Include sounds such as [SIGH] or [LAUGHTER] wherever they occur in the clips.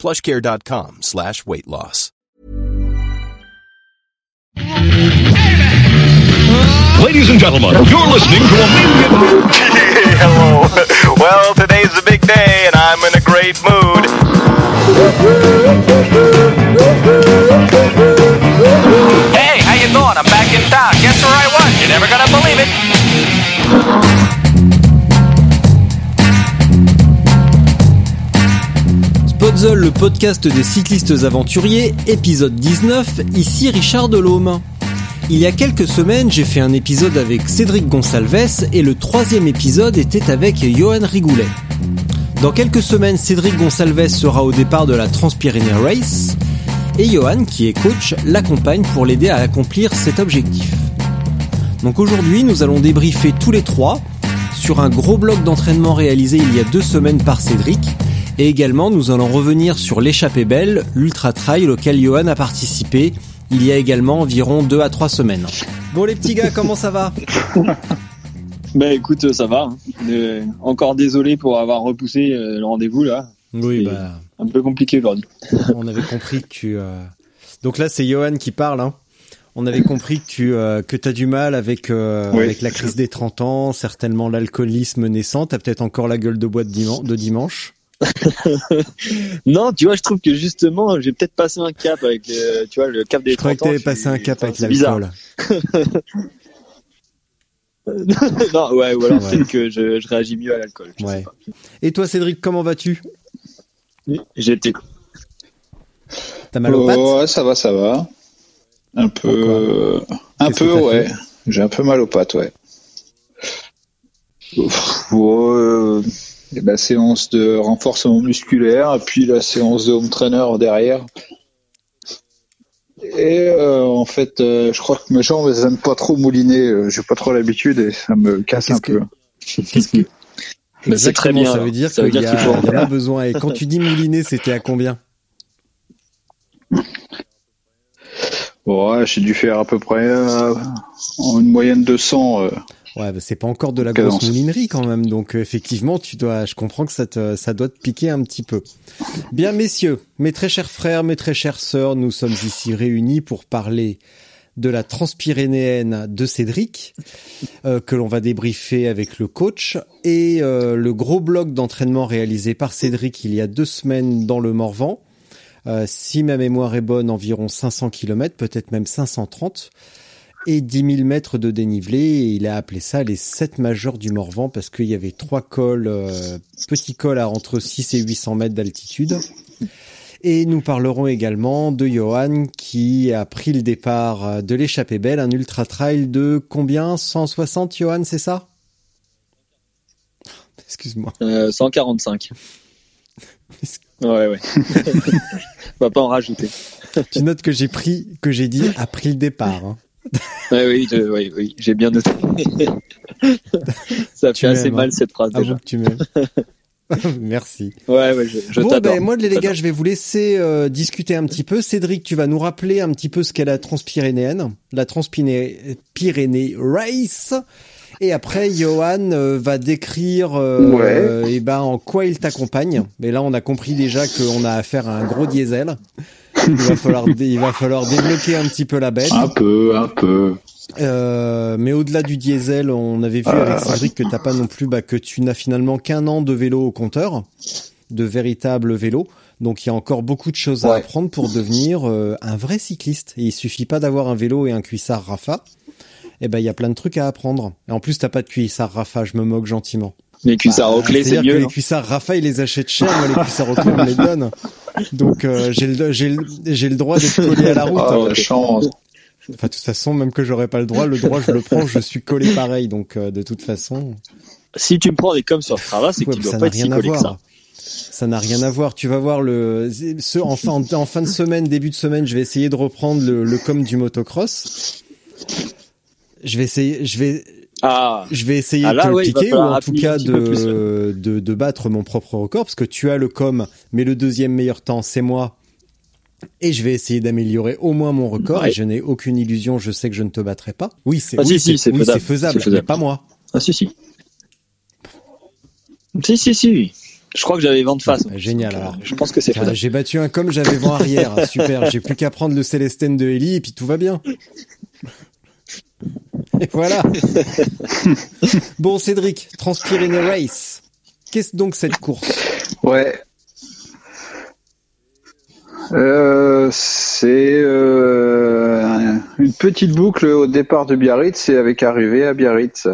plushcare.com slash weight loss. Ladies and gentlemen, you're listening to a million... Hello. Well, today's a big day, and I'm in a great mood. Hey, how you doing? I'm back in town. Guess where I was? You're never gonna believe it. Le podcast des cyclistes aventuriers, épisode 19, ici Richard Delhomme. Il y a quelques semaines, j'ai fait un épisode avec Cédric Gonsalves et le troisième épisode était avec Johan Rigoulet. Dans quelques semaines, Cédric Gonsalves sera au départ de la Transpyrénées Race et Johan, qui est coach, l'accompagne pour l'aider à accomplir cet objectif. Donc aujourd'hui, nous allons débriefer tous les trois sur un gros bloc d'entraînement réalisé il y a deux semaines par Cédric et également, nous allons revenir sur l'échappée belle, l'ultra trail auquel Johan a participé il y a également environ 2 à 3 semaines. Bon les petits gars, comment ça va? [LAUGHS] Bah écoute, ça va. hein. Euh, encore désolé pour avoir repoussé euh, le rendez-vous là. Oui, bah, Un peu compliqué aujourd'hui. [LAUGHS] on avait compris que tu... euh, Donc là, c'est Johan qui parle. Hein. On avait compris que tu que as du mal avec Oui. avec la crise des 30 ans, certainement l'alcoolisme naissant. T'as peut-être encore la gueule de bois de, diman- de dimanche. [LAUGHS] Non, tu vois, je trouve que justement, j'ai peut-être passé un cap avec, euh, tu vois, le cap des Je croyais 30 que t'avais passé un cap avec bizarre. l'alcool. [LAUGHS] non, ouais, ou alors Ouais. peut-être que je, je réagis mieux à l'alcool. Ouais. Et toi, Cédric, comment vas-tu? J'étais. T'as mal aux pattes? Ouais, ça va, ça va. Un peu, un peu, ouais. J'ai un peu mal aux pattes, ouais. Ouf, ouais, euh, et la séance de renforcement musculaire, et puis la séance de home trainer derrière. Et euh, en fait, euh, je crois que mes jambes elles aiment pas trop mouliner. euh, J'ai pas trop l'habitude et ça me casse un que- peu. Qu'est-ce que- [LAUGHS] Mais c'est très bien, Ça veut dire Ça veut qu'il y, dire a- qu'il faut en il y en a besoin. Et quand tu dis mouliner, c'était à combien? Ouais, j'ai dû faire à peu près euh, en une moyenne de 100. Euh, Ouais, bah, c'est pas encore de la Cadence. grosse moulinerie quand même. Donc euh, effectivement, tu dois. Je comprends que ça te, ça doit te piquer un petit peu. Bien, messieurs, mes très chers frères, mes très chères sœurs, nous sommes ici réunis pour parler de la Transpyrénéenne de Cédric, euh, que l'on va débriefer avec le coach, et euh, le gros bloc d'entraînement réalisé par Cédric il y a deux semaines dans le Morvan. Euh, si ma mémoire est bonne, environ 500 km, peut-être même 530, et 10 000 mètres de dénivelé. Et il a appelé ça les 7 majeurs du Morvan parce qu'il y avait trois cols, euh, petits cols à entre 6 et 800 mètres d'altitude. Et nous parlerons également de Johan qui a pris le départ euh, de l'échappée belle, un ultra trail de combien? 160 Johan, c'est ça? Excuse-moi. Euh, 145. [LAUGHS] Ouais, ouais. [LAUGHS] On va pas en rajouter. Tu notes que j'ai pris, que j'ai dit a pris le départ. hein. Ouais, oui, je- oui, oui, j'ai bien noté. Ça Tu fait assez m'aimes, mal hein. cette phrase Avoue déjà. que tu m'aimes. [LAUGHS] Merci. Ouais, ouais, je, je bon, t'adore. ben, moi, les gars, je vais vous laisser euh, discuter un petit peu. Cédric, tu vas nous rappeler un petit peu ce qu'est la Transpyrénéenne, la Transpyrénées Race. Et après, Johan euh, va décrire euh, Ouais. euh, eh ben, en quoi il t'accompagne. Mais là, on a compris déjà qu'on a affaire à un gros diesel. Il va falloir, il va falloir débloquer un petit peu la bête. un peu, un peu. Euh, mais au-delà du diesel, on avait vu avec Cédric que t'as pas non plus, bah, que tu n'as finalement qu'un an de vélo au compteur, de véritable vélo. Donc il y a encore beaucoup de choses à apprendre pour devenir euh, un vrai cycliste. Et il suffit pas d'avoir un vélo et un cuissard Rafa. Eh ben il y a plein de trucs à apprendre. Et en plus t'as pas de cuissard Rafa, je me moque gentiment. Les cuissards au clé, c'est C'est-à-dire que mieux. les cuissards Rafa, il les achète cher, moi les cuissards au clé, on les donne. Donc euh, j'ai le, j'ai le, j'ai le droit d'être collé à la route. Ah, hein. la chance. Enfin, de toute façon, même que j'aurais pas le droit, le droit, je le prends, je suis collé pareil. Donc, euh, de toute façon, Si tu me prends des coms sur Strava, c'est que ouais, tu ça dois n'a pas être si rien à que ça. voir. Ça n'a rien à voir. Tu vas voir le, ce, en, fin, en fin de semaine, début de semaine, je vais essayer de reprendre le, le com du motocross. Je vais essayer, je vais, Ah, je vais essayer Ah, là, de te ouais, le piquer ou en tout cas plus, de, de, de battre mon propre record parce que tu as le com, mais le deuxième meilleur temps, c'est moi. Et je vais essayer d'améliorer au moins mon record Ouais. et je n'ai aucune illusion, je sais que je ne te battrai pas. Oui, c'est Ah, oui, si, si, c'est oui, faisable. faisable, faisable. mais pas moi. ah si, si. Si, si, si. Je crois que j'avais vent de face. Bah, génial, Donc, euh, alors. Je pense que c'est faisable. J'ai battu un com, j'avais vent arrière. Ah, Super, j'ai plus qu'à prendre le Célestène de Ellie et puis tout va bien. Et voilà. [LAUGHS] bon, Cédric, Transpyrénées Race. Qu'est-ce donc cette course? Ouais. Euh, c'est euh, une petite boucle au départ de Biarritz et avec arrivée à Biarritz.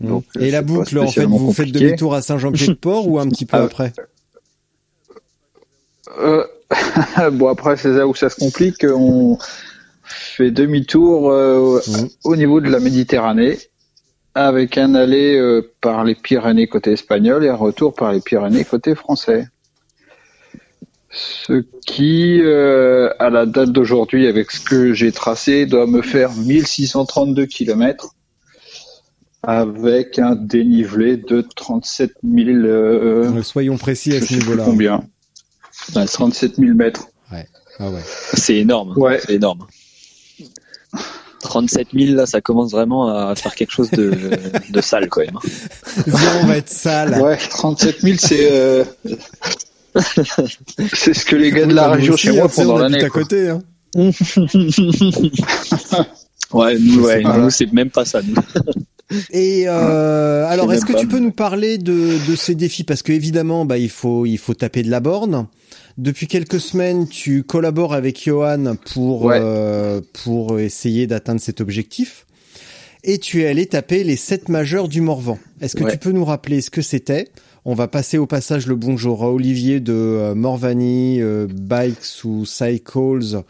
Donc, Et la boucle, en fait, vous faites demi-tour à Saint-Jean-Pied-de-Port ou un petit peu Ah, après? Euh, [LAUGHS] bon après c'est là où ça se complique. On fait demi-tour euh, Mhm. au niveau de la Méditerranée avec un aller euh, par les Pyrénées côté espagnol et un retour par les Pyrénées côté français. Ce qui, euh, à la date d'aujourd'hui, avec ce que j'ai tracé, doit me faire 1632 kilomètres avec un dénivelé de 37 000. euh, Soyons précis à ce niveau-là. combien. 37 000 mètres. Ah ouais. C'est énorme. Ouais. C'est énorme. 37 000, là, ça commence vraiment à faire quelque chose de, de sale, quand même. Viens, on va être sale. Ouais, 37 000, c'est euh, c'est ce que les gars de la Oui, région aussi, chez moi hein, font dans l'année. à côté. Hein. [LAUGHS] Ouais, nous, ouais, Voilà. nous, c'est même pas ça, nous. [LAUGHS] Et euh, alors, est-ce que tu peux nous parler de, de ces défis? Parce que évidemment, bah, il faut il faut taper de la borne. Depuis quelques semaines, tu collabores avec Johan pour Ouais. euh, pour essayer d'atteindre cet objectif. Et tu es allé taper les sept majeurs du Morvan. Est-ce que Ouais. tu peux nous rappeler ce que c'était? On va passer au passage le bonjour à Olivier de euh, Morvani euh, Bikes ou Cycles.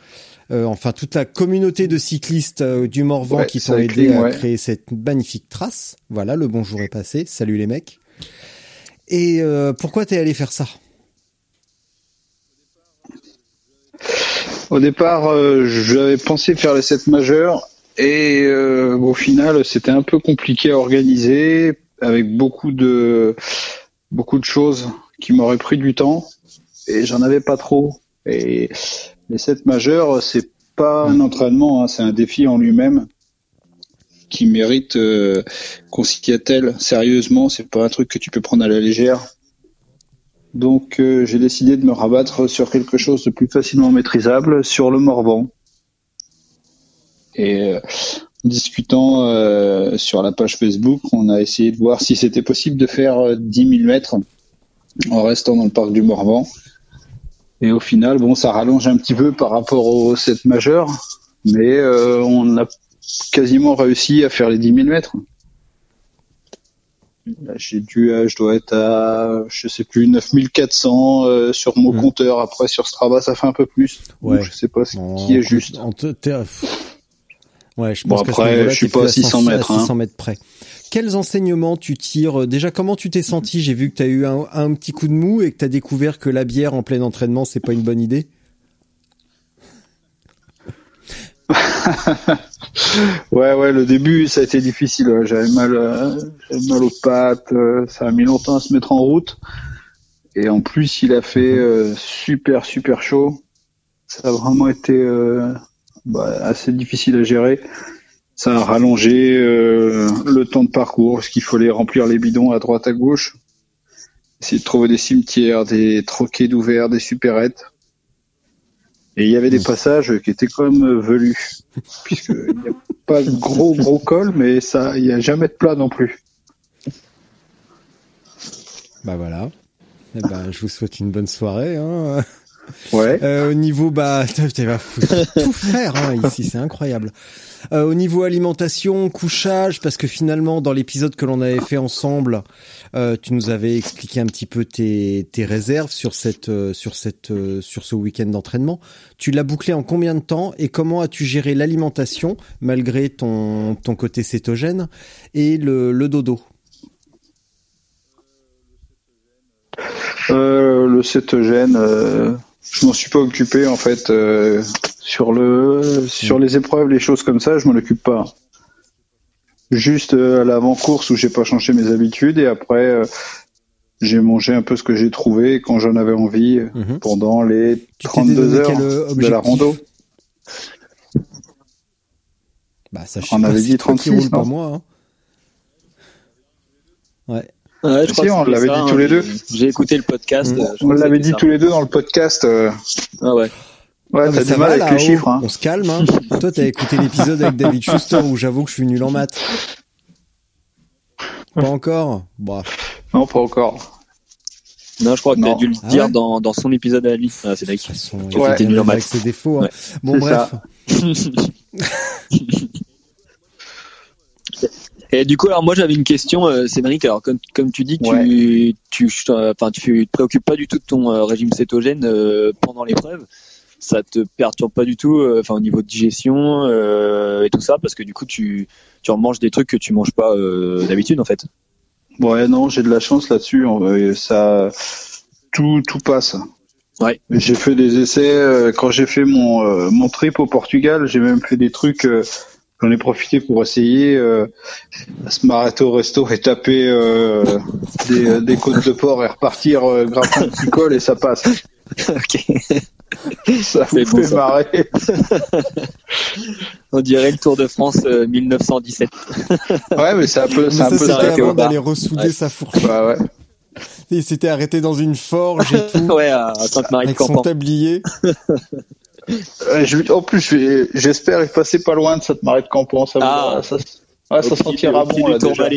euh, enfin, toute la communauté de cyclistes du Morvan Ouais, qui t'ont aidé à créer cette magnifique trace. Voilà, le bonjour est passé. Salut les mecs. Et euh, pourquoi t'es allé faire ça? Au départ, euh, j'avais pensé faire les 7 majeurs et euh, au final, c'était un peu compliqué à organiser avec beaucoup de beaucoup de choses qui m'auraient pris du temps et j'en avais pas trop. Et les 7 majeurs, c'est pas un entraînement, hein, c'est un défi en lui-même qui mérite euh, qu'on s'y attelle sérieusement. C'est pas un truc que tu peux prendre à la légère. Donc euh, j'ai décidé de me rabattre sur quelque chose de plus facilement maîtrisable, sur le Morvan. Et euh, en discutant euh, sur la page Facebook, on a essayé de voir si c'était possible de faire euh, 10 000 mètres en restant dans le parc du Morvan. Et au final, bon, ça rallonge un petit peu par rapport au 7 majeur, mais on a quasiment réussi à faire les 10 000 mètres. J'ai dû, euh, je dois être à, je sais plus, 9400 euh, sur mon Mhm. compteur. Après, sur Strava, ça fait un peu plus. Ouais. Donc, je sais pas ce qui est juste. en Ouais, je Bon, pense ce après, niveau-là, je suis pas à 600 100 mètres, hein. 600 mètres près. Quels enseignements tu tires Déjà, comment tu t'es senti? J'ai vu que tu as eu un, un petit coup de mou et que tu as découvert que la bière en plein entraînement, c'est pas une bonne idée. [LAUGHS] Ouais, ouais, le début, ça a été difficile. ouais. J'avais mal, euh, j'avais mal aux pattes. euh, ça a mis longtemps à se mettre en route. Et en plus, il a fait euh, super, super chaud. Ça a vraiment été euh, bah, assez difficile à gérer. Ça a rallongé euh, le temps de parcours, parce qu'il fallait remplir les bidons à droite à gauche. Essayer de trouver des cimetières, des troquets d'ouvert, des supérettes. Et il y avait des passages qui étaient même euh, velus, puisque il n'y a pas de gros gros col, mais ça, il n'y a jamais de plat non plus. Bah voilà. Eh ben, je vous souhaite une bonne soirée. Hein. Ouais. Euh, au niveau, bah, [LAUGHS] tu vas tout faire hein, ici, c'est incroyable. Euh, au niveau alimentation, couchage, parce que finalement, dans l'épisode que l'on avait fait ensemble, euh, tu nous avais expliqué un petit peu tes, tes réserves sur cette, sur cette, sur ce week-end d'entraînement. Tu l'as bouclé en combien de temps et comment as-tu géré l'alimentation malgré ton, ton côté cétogène et le, le dodo? Euh, le cétogène, euh, je m'en suis pas occupé en fait. euh, sur le, sur les épreuves, les choses comme ça, je m'en occupe pas. Juste euh, à l'avant-course où j'ai pas changé mes habitudes et après euh, j'ai mangé un peu ce que j'ai trouvé quand j'en avais envie euh, Mhm. pendant les Tu t'es 32 donné heures euh, de la rando. Bah, ça, On avait dit toi qui 36, roule pas non moi. hein. Ouais. Ouais, je Si, crois on l'avait dit hein, tous les deux. j'ai- écouté le podcast. Mm. euh, On l'avait dit ça. tous les deux dans le podcast. euh, Ah ouais. Ouais, t'as ça du va, mal avec les chiffres. Hein. On se calme. Hein. [LAUGHS] Toi, t'as écouté l'épisode avec David Schuster où j'avoue que je suis nul en maths. Pas encore Bah, Non, pas encore. Non, je crois que t'as dû le Ah dire ouais dans, dans son épisode à lui. Ah, c'est vrai. Ouais. nul en avec maths. ses défauts. hein. Ouais. Bon, bref. [LAUGHS] [LAUGHS] Et du coup, alors moi j'avais une question, euh, Cédric. Alors comme comme tu dis, que tu tu enfin tu te préoccupes pas du tout de ton euh, régime cétogène euh, pendant l'épreuve. Ça te perturbe pas du tout, euh, enfin au niveau de digestion euh, et tout ça, parce que du coup tu tu en manges des trucs que tu manges pas d'habitude en fait. Ouais, non, j'ai de la chance là-dessus. Ça, tout, tout passe. Ouais. J'ai fait des essais quand j'ai fait mon mon trip au Portugal. J'ai même fait des trucs. Euh, J'en ai profité pour essayer euh, se m'arrêter au resto et taper euh, des, euh, des côtes de porc et repartir euh, grave un petit col et ça passe. [LAUGHS] ok. Ça fait ça. marrer. [LAUGHS] On dirait le Tour de France euh, 1917. [LAUGHS] Ouais, mais c'est un peu, c'est un ça, peu ça. avant d'aller ressouder Ouais. sa fourche. Bah ouais. Il s'était arrêté dans une forge et tout, ouais, à Sainte-Marie de avec son tablier. Je- en plus, j'espère passer pas loin de cette marée de Campan. Ça, Ah. ça, ouais, ça sentira bon là déjà.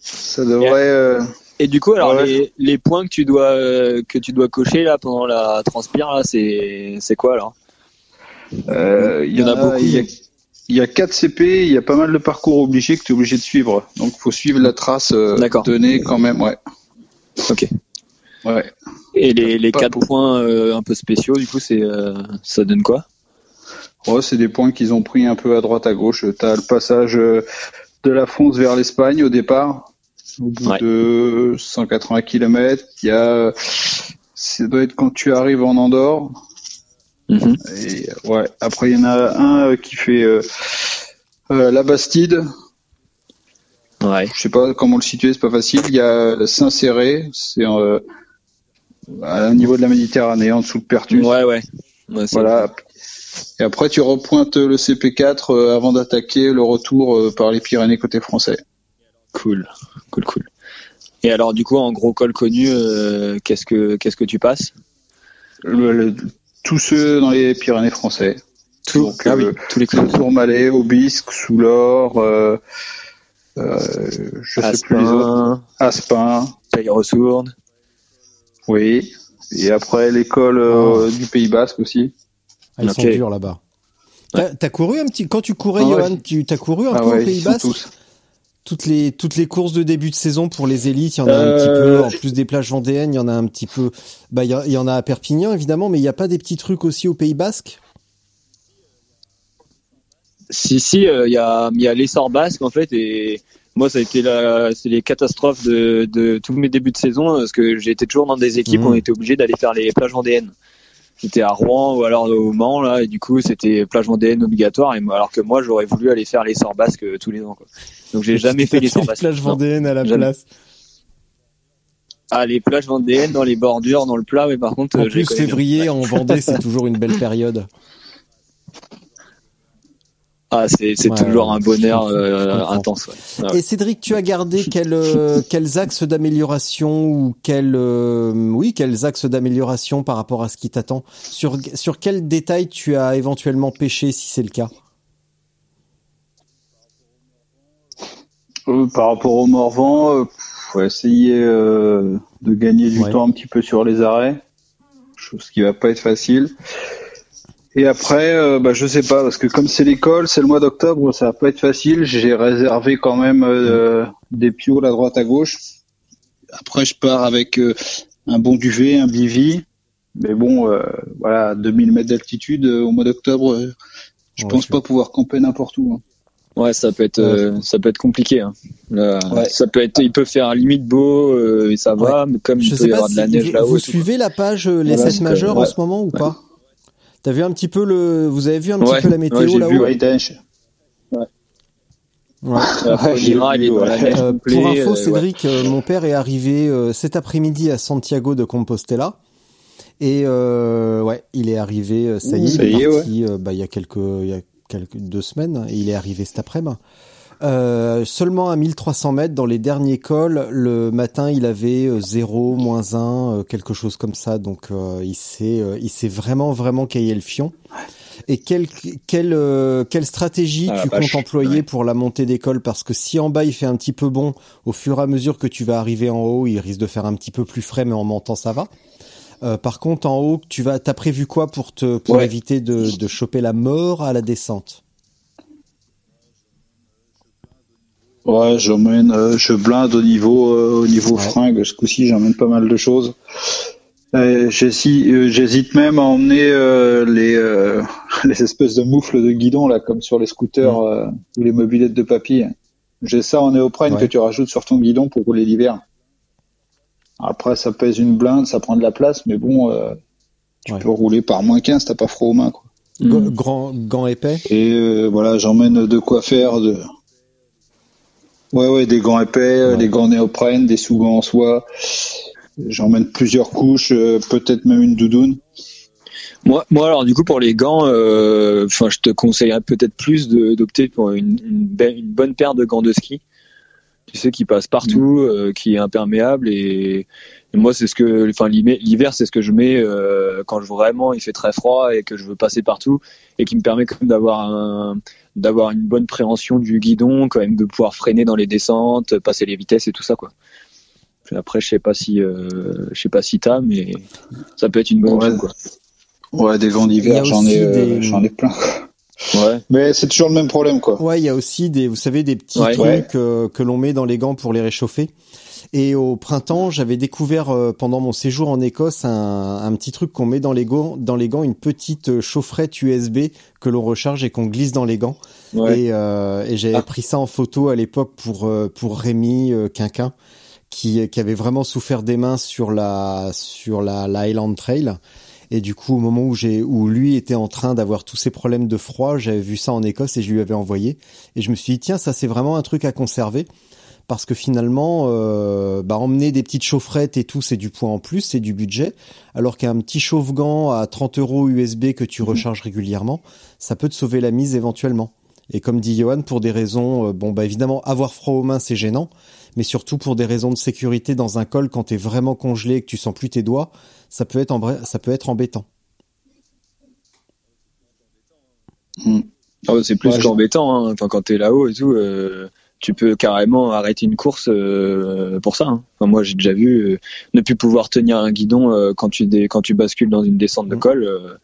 Ça devrait. euh, Et du coup, alors Ouais. les, les points que tu dois euh, que tu dois cocher là pendant la transpire là, c'est c'est quoi alors? Euh, Il y en a beaucoup. Il y a, il y a 4 CP, il y a pas mal de parcours obligés que tu es obligé de suivre. Donc, faut suivre la trace euh, donnée quand même. Ouais. Ok. Ouais. Et les, les quatre points euh, un peu spéciaux, du coup, c'est euh, ça donne quoi? Ouais, c'est des points qu'ils ont pris un peu à droite à gauche. T'as le passage euh, de la France vers l'Espagne au départ. Au bout Ouais. de 180 km, il y a, ça doit être quand tu arrives en Andorre. Mhm. Et ouais, après il y en a un euh, qui fait euh, euh, la Bastide. Ouais. Je sais pas comment le situer, c'est pas facile. Il y a Saint-Céré, c'est euh, à niveau de la Méditerranée, en dessous de Pertus. Ouais, ouais. Voilà. Et après, tu repointes le CP4 euh, avant d'attaquer le retour euh, par les Pyrénées côté français. Cool, cool, cool. Et alors, du coup, en gros col connu, euh, qu'est-ce que qu'est-ce que tu passes? Le- le- tous ceux dans les Pyrénées français. Tout. Donc, ah oui, euh, tous les Le Tourmalet, Aubisque, Soulor, euh, je sais plus les autres. Aspin, Aspin, Paye-Ressourde. Oui. Et après l'école euh, du Pays Basque aussi. Ah, ils sont durs là-bas. T'as t'as couru un petit quand tu courais, Ah ouais. Johan, tu t'as couru un Ah peu au Pays Basque tous. toutes les toutes les courses de début de saison pour les élites, il y en a un Euh, petit peu en plus des plages vendéennes, il y en a un petit peu bah il y, en a à Perpignan évidemment, mais il y a pas des petits trucs aussi au Pays Basque? Si, si, euh, il y a, il y a l'essor basque en fait, et moi ça a été la, c'est les catastrophes de, de tous mes débuts de saison, parce que j'étais toujours dans des équipes où on était obligé d'aller faire les plages vendéennes. J'étais à Rouen ou alors au Mans là, et du coup c'était plage vendéenne obligatoire, et moi, alors que moi j'aurais voulu aller faire l'essor basque euh, tous les ans. Quoi. Donc j'ai jamais fait les basque. plages Non. vendéennes à la jamais. place. Ah les plages vendéennes dans les bordures, dans le plat, mais par contre En euh, les plus connais février en [LAUGHS] Vendée, c'est toujours une belle période. Ah c'est c'est Ouais, toujours un bonheur euh, intense. Ouais. Ah ouais. Et Cédric, tu as gardé quel, euh, quels axes d'amélioration ou quels, euh, oui, quels axes d'amélioration par rapport à ce qui t'attend? Sur sur quels détails tu as éventuellement pêché si c'est le cas? Euh, par rapport au Morvan, euh, faut essayer euh, de gagner du Ouais. temps un petit peu sur les arrêts, chose qui va pas être facile. Et après, euh, bah, je sais pas, parce que comme c'est l'école, c'est le mois d'octobre, ça va pas être facile. J'ai réservé quand même euh, des pioles à droite à gauche. Après, je pars avec euh, un bon duvet, un bivy. Mais bon, euh, voilà, 2000 mètres d'altitude euh, au mois d'octobre, euh, je Ouais, pense pas pouvoir camper n'importe où. hein. Ouais, ça peut être, euh, ça peut être compliqué. Hein. Là, Ça peut être, il peut faire limite beau euh, et ça va, mais comme je il peut y avoir de la neige là-haut. Vous suivez la page euh, les Voilà, 7 c'est- majeurs en ouais. ce moment ou pas? T'as vu un petit peu le, vous avez vu un petit Ouais. peu la météo là-haut Ouais. Ouais. [LAUGHS] Vu, ouais. Euh, pour info, euh, ouais. Cédric, euh, mon père est arrivé euh, cet après-midi à Santiago de Compostela. Et euh, ouais, il est arrivé, ça y est, Ouh, ça il y est est, parti euh, bah, il y a quelques, il y a quelques deux semaines, et il est arrivé cet après-midi. Euh, seulement à 1300 mètres dans les derniers cols, le matin il avait euh, 0, moins 1, euh, quelque chose comme ça, donc euh, il s'est euh, il s'est vraiment vraiment caillé le fion. Et quelle quelle euh, quelle stratégie Ah, tu comptes employer Ouais. pour la montée d'école Parce que si en bas il fait un petit peu bon, au fur et à mesure que tu vas arriver en haut, il risque de faire un petit peu plus frais, mais en montant ça va. Euh, par contre, en haut, tu vas, t'as prévu quoi pour te, pour Ouais. éviter de, de choper la mort à la descente? Ouais, j'emmène, euh, je blinde au niveau, euh, au niveau Ouais. fringues. Ce coup-ci, j'emmène pas mal de choses. Euh, J'hésite euh, j'hésite même à emmener euh, les, euh, [LAUGHS] les espèces de moufles de guidon là, comme sur les scooters euh, ou les mobilettes de papy. J'ai ça en néoprène Ouais. que tu rajoutes sur ton guidon pour rouler l'hiver. Après, ça pèse une blinde, ça prend de la place, mais bon, euh, tu Ouais. peux rouler par moins 15, t'as pas froid aux mains. Quoi. Go- Mm. Grand, gants épais Et euh, voilà, j'emmène de quoi faire. De... Ouais, ouais, des gants épais, Ouais. des gants néoprène, des sous-gants en soie. J'emmène plusieurs couches, euh, peut-être même une doudoune. Moi, moi, alors du coup, pour les gants, euh, enfin, je te conseillerais peut-être plus d'opter pour une, une, bonne paire de gants de ski. Tu sais, qui passe partout, euh, qui est imperméable et, et moi, c'est ce que, enfin, l'hiver, c'est ce que je mets quand je, vraiment il fait très froid et que je veux passer partout et qui me permet quand même d'avoir un, d'avoir une bonne préhension du guidon, quand même de pouvoir freiner dans les descentes, passer les vitesses et tout ça, quoi. Après, je sais pas si, euh, je sais pas si t'as, mais ça peut être une bonne Ouais. option, quoi. Ouais, des a d'hiver, j'en ai, euh, des- j'en ai plein. quoi. Ouais. Mais c'est toujours le même problème, quoi. Ouais, il y a aussi des, vous savez, des petits Ouais. trucs euh, que l'on met dans les gants pour les réchauffer. Et au printemps, j'avais découvert euh, pendant mon séjour en Écosse un, un petit truc qu'on met dans les gants, dans les gants, une petite euh, chaufferette USB que l'on recharge et qu'on glisse dans les gants. Ouais. Et, euh, et j'avais Ah. pris ça en photo à l'époque pour euh, pour Rémi euh, Quinquin, qui qui avait vraiment souffert des mains sur la sur la, la Highland Trail. Et du coup, au moment où j'ai où lui était en train d'avoir tous ces problèmes de froid, j'avais vu ça en Écosse et je lui avais envoyé. Et je me suis dit tiens, ça c'est vraiment un truc à conserver parce que finalement, euh, bah, emmener des petites chaufferettes et tout, c'est du poids en plus, c'est du budget. Alors qu'un petit chauffe-gant à 30 euros USB que tu recharges régulièrement, ça peut te sauver la mise éventuellement. Et comme dit Johan, pour des raisons, euh, bon bah évidemment, avoir froid aux mains c'est gênant, mais surtout pour des raisons de sécurité dans un col quand t'es vraiment congelé et que tu sens plus tes doigts, ça peut être en vrai- ça peut être embêtant. Ah ouais, c'est plus Ouais, qu'embêtant. Hein. Enfin, quand t'es là-haut et tout, euh, tu peux carrément arrêter une course euh, pour ça. Hein. Enfin, moi, j'ai déjà vu euh, ne plus pouvoir tenir un guidon euh, quand tu dé- quand tu bascules dans une descente de Mm. col. euh,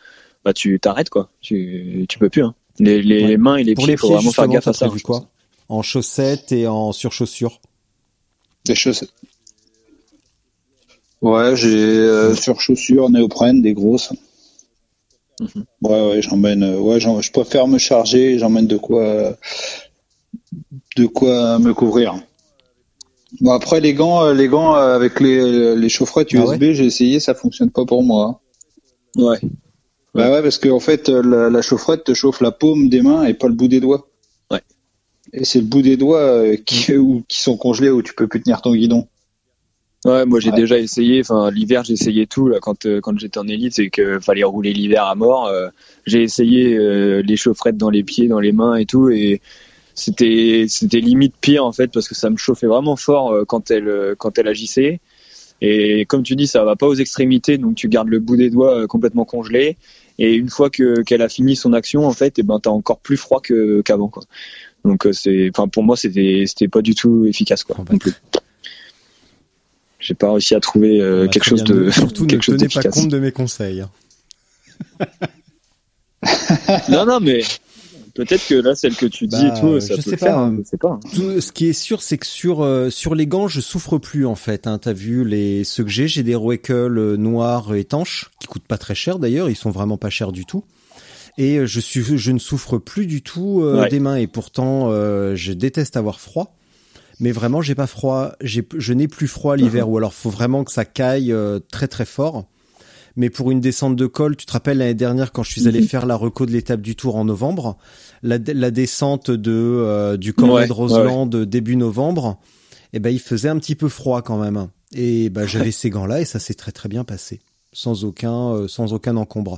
bah, tu t'arrêtes quoi. Tu tu peux plus. Hein. Les, les Ouais. mains et les Pour pieds, les faut pieds, vraiment faire gaffe à ça. prévu hein, quoi? En chaussettes et en surchaussures? Des chaussettes. Ouais, j'ai euh, sur chaussures, néoprène, des grosses. Mhm. Ouais, ouais, j'emmène. ouais, j'en- je préfère me charger. J'emmène de quoi, euh, de quoi me couvrir. Bon après les gants, euh, les gants euh, avec les, les chaufferettes Ah USB, j'ai essayé, ça fonctionne pas pour moi. Ouais. Bah ouais, parce que en fait, euh, la, la chaufferette te chauffe la paume des mains et pas le bout des doigts. Ouais. Et c'est le bout des doigts euh, qui, [LAUGHS] ou, qui sont congelés où tu peux plus tenir ton guidon. Ouais, moi j'ai Ouais. déjà essayé. Enfin, l'hiver j'ai essayé tout là quand euh, quand j'étais en élite, c'est que fallait rouler l'hiver à mort. Euh, j'ai essayé euh, les chaufferettes dans les pieds, dans les mains et tout, et c'était c'était limite pire en fait parce que ça me chauffait vraiment fort euh, quand elle euh, quand elle agissait. Et comme tu dis, ça va pas aux extrémités, donc tu gardes le bout des doigts euh, complètement congelé. Et une fois que qu'elle a fini son action, en fait, et ben t'as encore plus froid que qu'avant quoi. Donc c'est, enfin pour moi c'était c'était pas du tout efficace quoi. J'ai pas réussi à trouver euh, Bah, quelque chose bien. de Surtout [LAUGHS] ne quelque chose tenez pas compte de mes conseils. [LAUGHS] Non non mais peut-être que là celle que tu dis Bah, et tout, ça je peut sais faire. pas. hein, je sais pas. Tout, ce qui est sûr, c'est que sur euh, sur les gants, je souffre plus en fait. Hein. T'as vu les ceux que j'ai, j'ai des Roekel euh, noirs étanches qui coûtent pas très cher d'ailleurs. Ils sont vraiment pas chers du tout. et je suis, je ne souffre plus du tout euh, des mains et pourtant euh, je déteste avoir froid. Mais vraiment, j'ai pas froid. J'ai, je n'ai plus froid l'hiver, ou alors faut vraiment que ça caille euh, très très fort. Mais pour une descente de col, tu te rappelles l'année dernière quand je suis allé faire la reco de l'étape du Tour en novembre, la, la descente de du Cornet de Roseland début novembre, eh ben il faisait un petit peu froid quand même. Et ben j'avais ces gants là et ça s'est très très bien passé sans aucun euh, sans aucun encombre.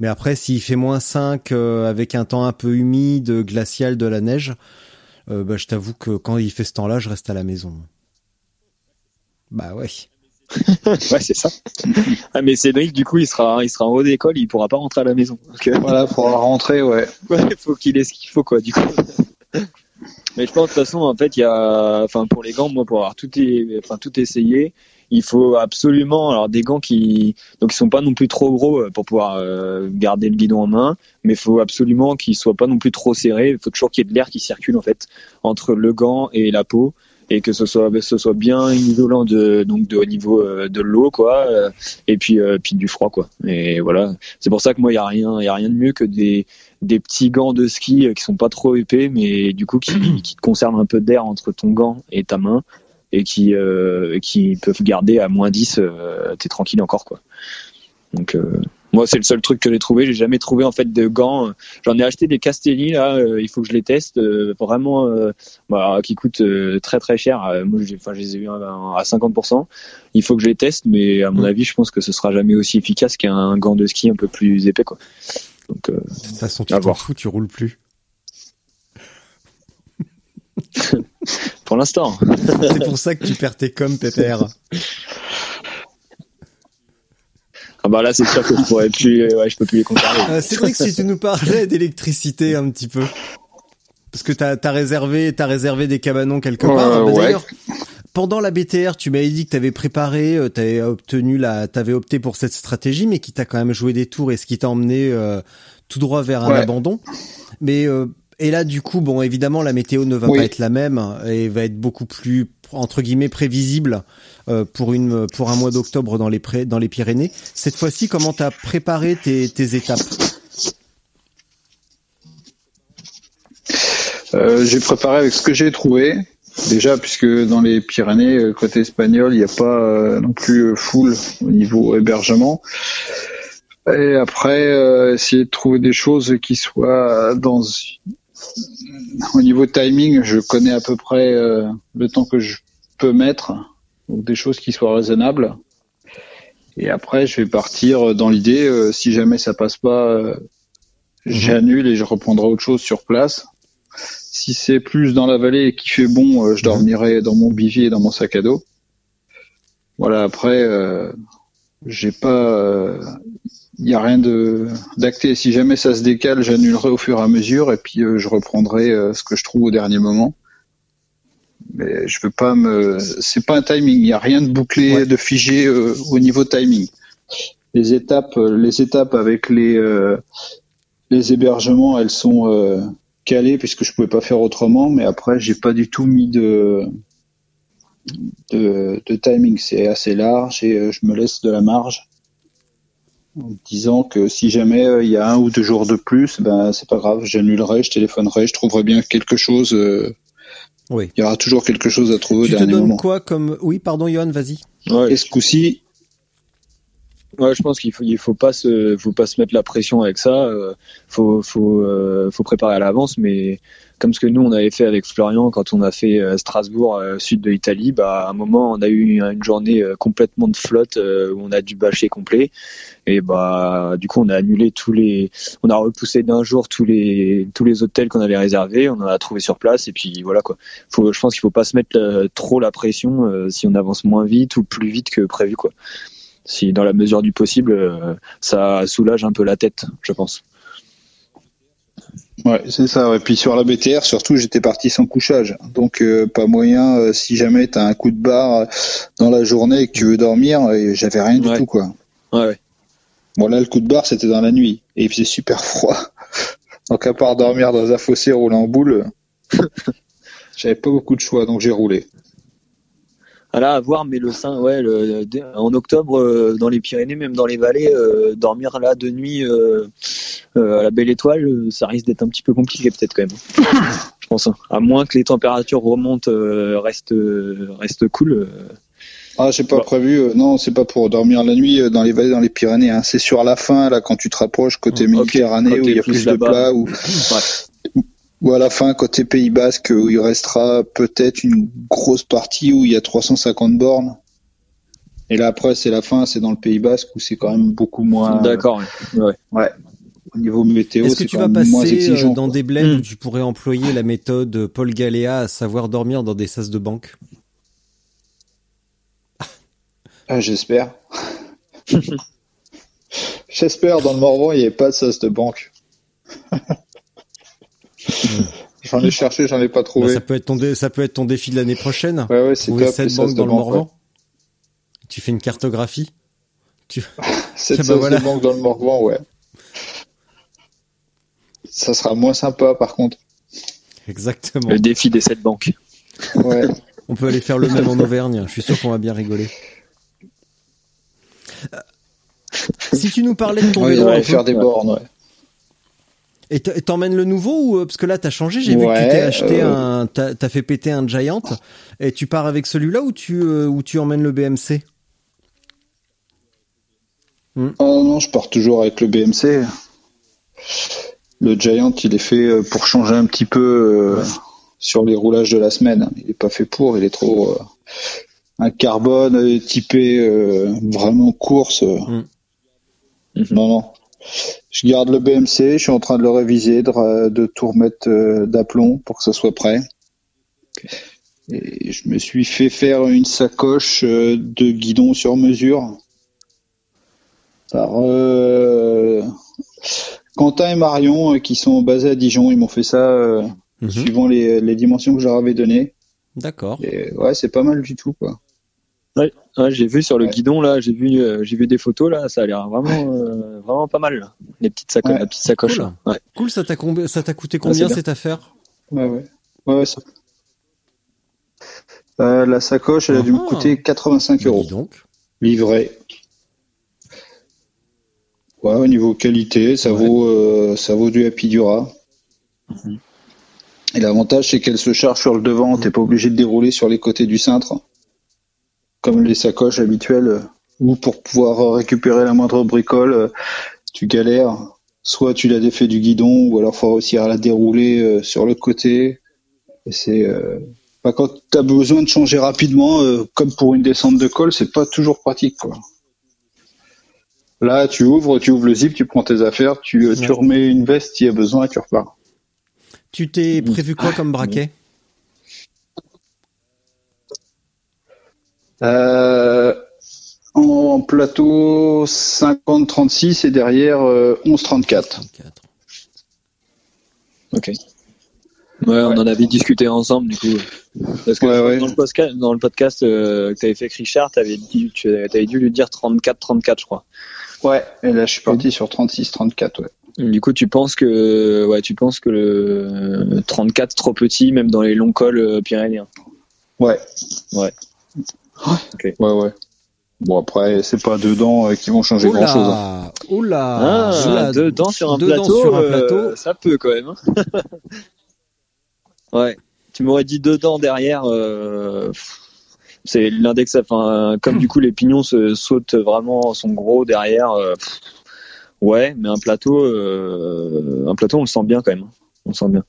Mais après s'il fait moins 5 euh, avec un temps un peu humide, glacial de la neige, euh, bah, je t'avoue que quand il fait ce temps-là, je reste à la maison. Bah ouais. [LAUGHS] ouais, c'est ça. Ah, mais Cédric, du coup, il sera, il sera en haut d'école, il pourra pas rentrer à la maison. Voilà, il pourra rentrer, ouais. [LAUGHS] Ouais, faut qu'il ait ce qu'il faut, quoi, du coup. [LAUGHS] mais je pense, de toute façon, en fait, il y a, enfin, pour les gants, moi, pour avoir tout, enfin, tout essayé, il faut absolument alors des gants qui donc ils sont pas non plus trop gros euh, pour pouvoir euh, garder le guidon en main mais il faut absolument qu'ils soient pas non plus trop serrés il faut toujours qu'il y ait de l'air qui circule en fait entre le gant et la peau et que ce soit ce soit bien isolant de donc de au niveau euh, de l'eau quoi et puis puis du froid quoi. Et voilà. C'est pour ça que moi il y a rien y a rien de mieux que des des petits gants de ski qui sont pas trop épais mais du coup qui, [CLEARS THROAT] qui te conservent un peu d'air entre ton gant et ta main et qui euh, qui peuvent garder à moins 10 euh, t'es tranquille encore quoi. Donc euh, moi c'est le seul truc que j'ai trouvé. J'ai jamais trouvé en fait de gants. J'en ai acheté des Castelli là. Il faut que je les teste. Vraiment bah, qui coûtent très très cher. Moi enfin je les ai eu à 50% il faut que je les teste mais à mon mm. avis je pense que ce sera jamais aussi efficace qu'un gant de ski un peu plus épais quoi. Donc de toute façon tu t'en fous tu roules plus. [LAUGHS] Pour l'instant. [LAUGHS] c'est pour ça que tu perds tes coms, Pépère. [LAUGHS] Ah bah là, c'est sûr que je pourrais plus, ouais, je peux plus les conserver. Euh, c'est vrai que si tu nous parlais d'électricité un petit peu. Parce que t'as as réservé, t'as réservé des cabanons quelque part. Bah, d'ailleurs, pendant la BTR, tu m'avais dit que t'avais préparé, euh, t'avais obtenu la, t'avais opté pour cette stratégie, mais qui t'a quand même joué des tours et ce qui t'a emmené euh, tout droit vers un abandon. Mais euh, et là, du coup, bon, évidemment, la météo ne va pas être la même et va être beaucoup plus entre guillemets prévisible euh, pour une pour un mois d'octobre dans les dans les Pyrénées. Cette fois-ci, comment t'as préparé tes, tes étapes? Euh, J'ai préparé avec ce que j'ai trouvé. Déjà, puisque dans les Pyrénées, euh, côté espagnol, il n'y a pas euh, non plus full au niveau hébergement. Et après, essayer de trouver des choses qui soient dans au niveau timing, je connais à peu près euh, le temps que je peux mettre, donc des choses qui soient raisonnables. Et après, je vais partir dans l'idée, euh, si jamais ça passe pas, euh, j'annule et je reprendrai autre chose sur place. Si c'est plus dans la vallée et qu'il fait bon, je dormirai dans mon bivier, dans mon sac à dos. Voilà. Après, j'ai pas il n'y a rien de d'acté. Si jamais ça se décale, j'annulerai au fur et à mesure et puis euh, je reprendrai euh, ce que je trouve au dernier moment. Mais je veux pas me, c'est pas un timing. Il n'y a rien de bouclé, de figé euh, au niveau timing. Les étapes, les étapes avec les les hébergements, elles sont calées puisque je pouvais pas faire autrement. Mais après, j'ai pas du tout mis de de, de timing. C'est assez large et je me laisse de la marge disant que si jamais euh, il y a un ou deux jours de plus, ben c'est pas grave, j'annulerai, je téléphonerai, je trouverai bien quelque chose. Euh, oui. Il y aura toujours quelque chose à trouver tu au dernier te donnes quoi comme Oui, pardon, Johan, vas-y. Ouais. Et ce coup-ci, Ouais, je pense qu'il faut il faut pas se faut pas se mettre la pression avec ça. Euh, faut faut euh, faut préparer à l'avance, mais comme ce que nous on avait fait avec Florian quand on a fait euh, Strasbourg euh, sud de l'Italie, bah à un moment on a eu une journée complètement de flotte où on a dû bâcher complet et bah du coup on a annulé tous les on a repoussé d'un jour tous les tous les hôtels qu'on avait réservés, on en a trouvé sur place et puis voilà quoi. Faut je pense qu'il faut pas se mettre trop la pression si on avance moins vite ou plus vite que prévu quoi si dans la mesure du possible, euh, ça soulage un peu la tête, je pense. Ouais, c'est ça. Et puis sur la BTR, surtout, j'étais parti sans couchage. Donc, euh, pas moyen, euh, si jamais tu as un coup de barre dans la journée et que tu veux dormir, j'avais rien du tout, quoi. Ouais, Bon, là, le coup de barre, c'était dans la nuit. Et il faisait super froid. [LAUGHS] Donc, à part dormir dans un fossé roulant en boule, [LAUGHS] j'avais pas beaucoup de choix, donc j'ai roulé. Voilà, à voir, mais le sein, ouais, le, en octobre, euh, dans les Pyrénées, même dans les vallées, euh, dormir là de nuit, euh, euh, à la belle étoile, euh, ça risque d'être un petit peu compliqué peut-être quand même. [LAUGHS] Je pense. hein. À moins que les températures remontent, euh, restent, restent cool. euh. Ah, j'ai pas Bah. prévu. euh, non, c'est pas pour dormir la nuit euh, dans les vallées, dans les Pyrénées. Hein. C'est sur la fin, là, quand tu te rapproches côté Méditerranée, côté où il y a plus plus de plats, ou, Ouais. Ou à la fin côté Pays Basque, où il restera peut-être une grosse partie où il y a 350 bornes. Et là après, c'est la fin, c'est dans le Pays Basque où c'est quand même beaucoup moins. D'accord. ouais. Ouais. Au niveau météo, Est-ce que c'est tu quand vas même moins passer euh, exigeant. dans quoi. des bleds Hmm. où tu pourrais employer la méthode Paul Galéa, à savoir dormir dans des sas de banque? Ah, j'espère. [LAUGHS] j'espère, dans le Morvan, il n'y avait pas de sas de banque. [LAUGHS] [LAUGHS] j'en ai cherché, j'en ai pas Bah, trouvé. ça peut être ton dé- ça peut être ton défi de l'année prochaine. Ouais, ouais, c'est Trouver top, banques de dans le banque, Morvan. Tu fais une cartographie. Tu... [LAUGHS] Cette Bah voilà. banque dans le Morvan, ouais. Ça sera moins sympa, par contre. Exactement. Le défi des sept banques. Ouais. On peut aller faire le même en Auvergne. Je suis sûr qu'on va bien rigoler. Euh, [LAUGHS] Si tu nous parlais de ton Ouais, vélo on va faire des bornes, ouais. Et t'emmènes le nouveau ou euh, parce que là t'as changé, j'ai vu que tu t'es acheté euh, un, t'as t'as fait péter un Giant et tu pars avec celui-là ou tu euh, ou tu emmènes le BMC Oh non, je pars toujours avec le BMC. Le Giant, il est fait euh, pour changer un petit peu euh, sur les roulages de la semaine. Il est pas fait pour, il est trop euh, un carbone typé euh, vraiment course. euh. Mm. Non, non. Je garde le BMC, je suis en train de le réviser, de, de tout remettre euh, d'aplomb pour que ça soit prêt. Et je me suis fait faire une sacoche euh, de guidon sur mesure par euh, Quentin et Marion euh, qui sont basés à Dijon. Ils m'ont fait ça euh, Mhm. suivant les, les dimensions que je leur avais données. D'accord. Ouais, c'est pas mal du tout quoi. Ouais, j'ai vu sur le Ouais. guidon là, j'ai vu, euh, j'ai vu des photos là, ça a l'air vraiment, euh, vraiment pas mal. Là. Les petites Ouais. la petite sacoche. Cool. là. Ouais. Cool, ça t'a combi- ça t'a coûté Ah, combien cette affaire? Ouais, ouais. Ouais, ouais, ça- Euh, la sacoche, elle a dû me Ah. coûter 85 euros. Dis donc. livré. Ouais, au niveau qualité, ça Ouais. vaut euh, ça vaut du Happy Dura. Et l'avantage c'est qu'elle se charge sur le devant, t'es pas obligé de dérouler sur les côtés du cintre, comme les sacoches habituelles, euh, ou pour pouvoir récupérer la moindre bricole, euh, tu galères. Soit tu la défais du guidon, ou alors faut réussir à la dérouler euh, sur le côté. Et c'est euh, bah, quand t'as besoin de changer rapidement, euh, comme pour une descente de col, c'est pas toujours pratique quoi. Là, tu ouvres, tu ouvres le zip, tu prends tes affaires, tu, tu remets une veste s'il y a besoin et tu repars. Tu t'es prévu quoi comme braquet? En plateau 50-36 et derrière euh, 11-34. 34. Ok. Ouais, on en avait discuté ensemble du coup. Parce que Ouais, ouais. dans le podcast, dans le podcast euh, que t'avais fait avec Richard, t'avais dit, tu avais dû lui dire 34-34, je crois. Ouais, et là je suis parti sur 36-34, ouais. Du coup, tu penses que, ouais, tu penses que le 34 trop petit, même dans les longs cols euh, pyrénéens. Ouais. Ouais. Ouais, ouais. Bon après, c'est pas dedans euh, qui vont changer grand chose. Oula, oula, Ah, oula. dedans sur un dedans plateau, sur un euh, ça peut quand même. hein. [LAUGHS] ouais. Tu m'aurais dit dedans derrière. euh, c'est l'index. Enfin, comme du coup les pignons se sautent vraiment, sont gros derrière. euh, ouais, mais un plateau, euh, un plateau, on le sent bien quand même. hein. On le sent bien.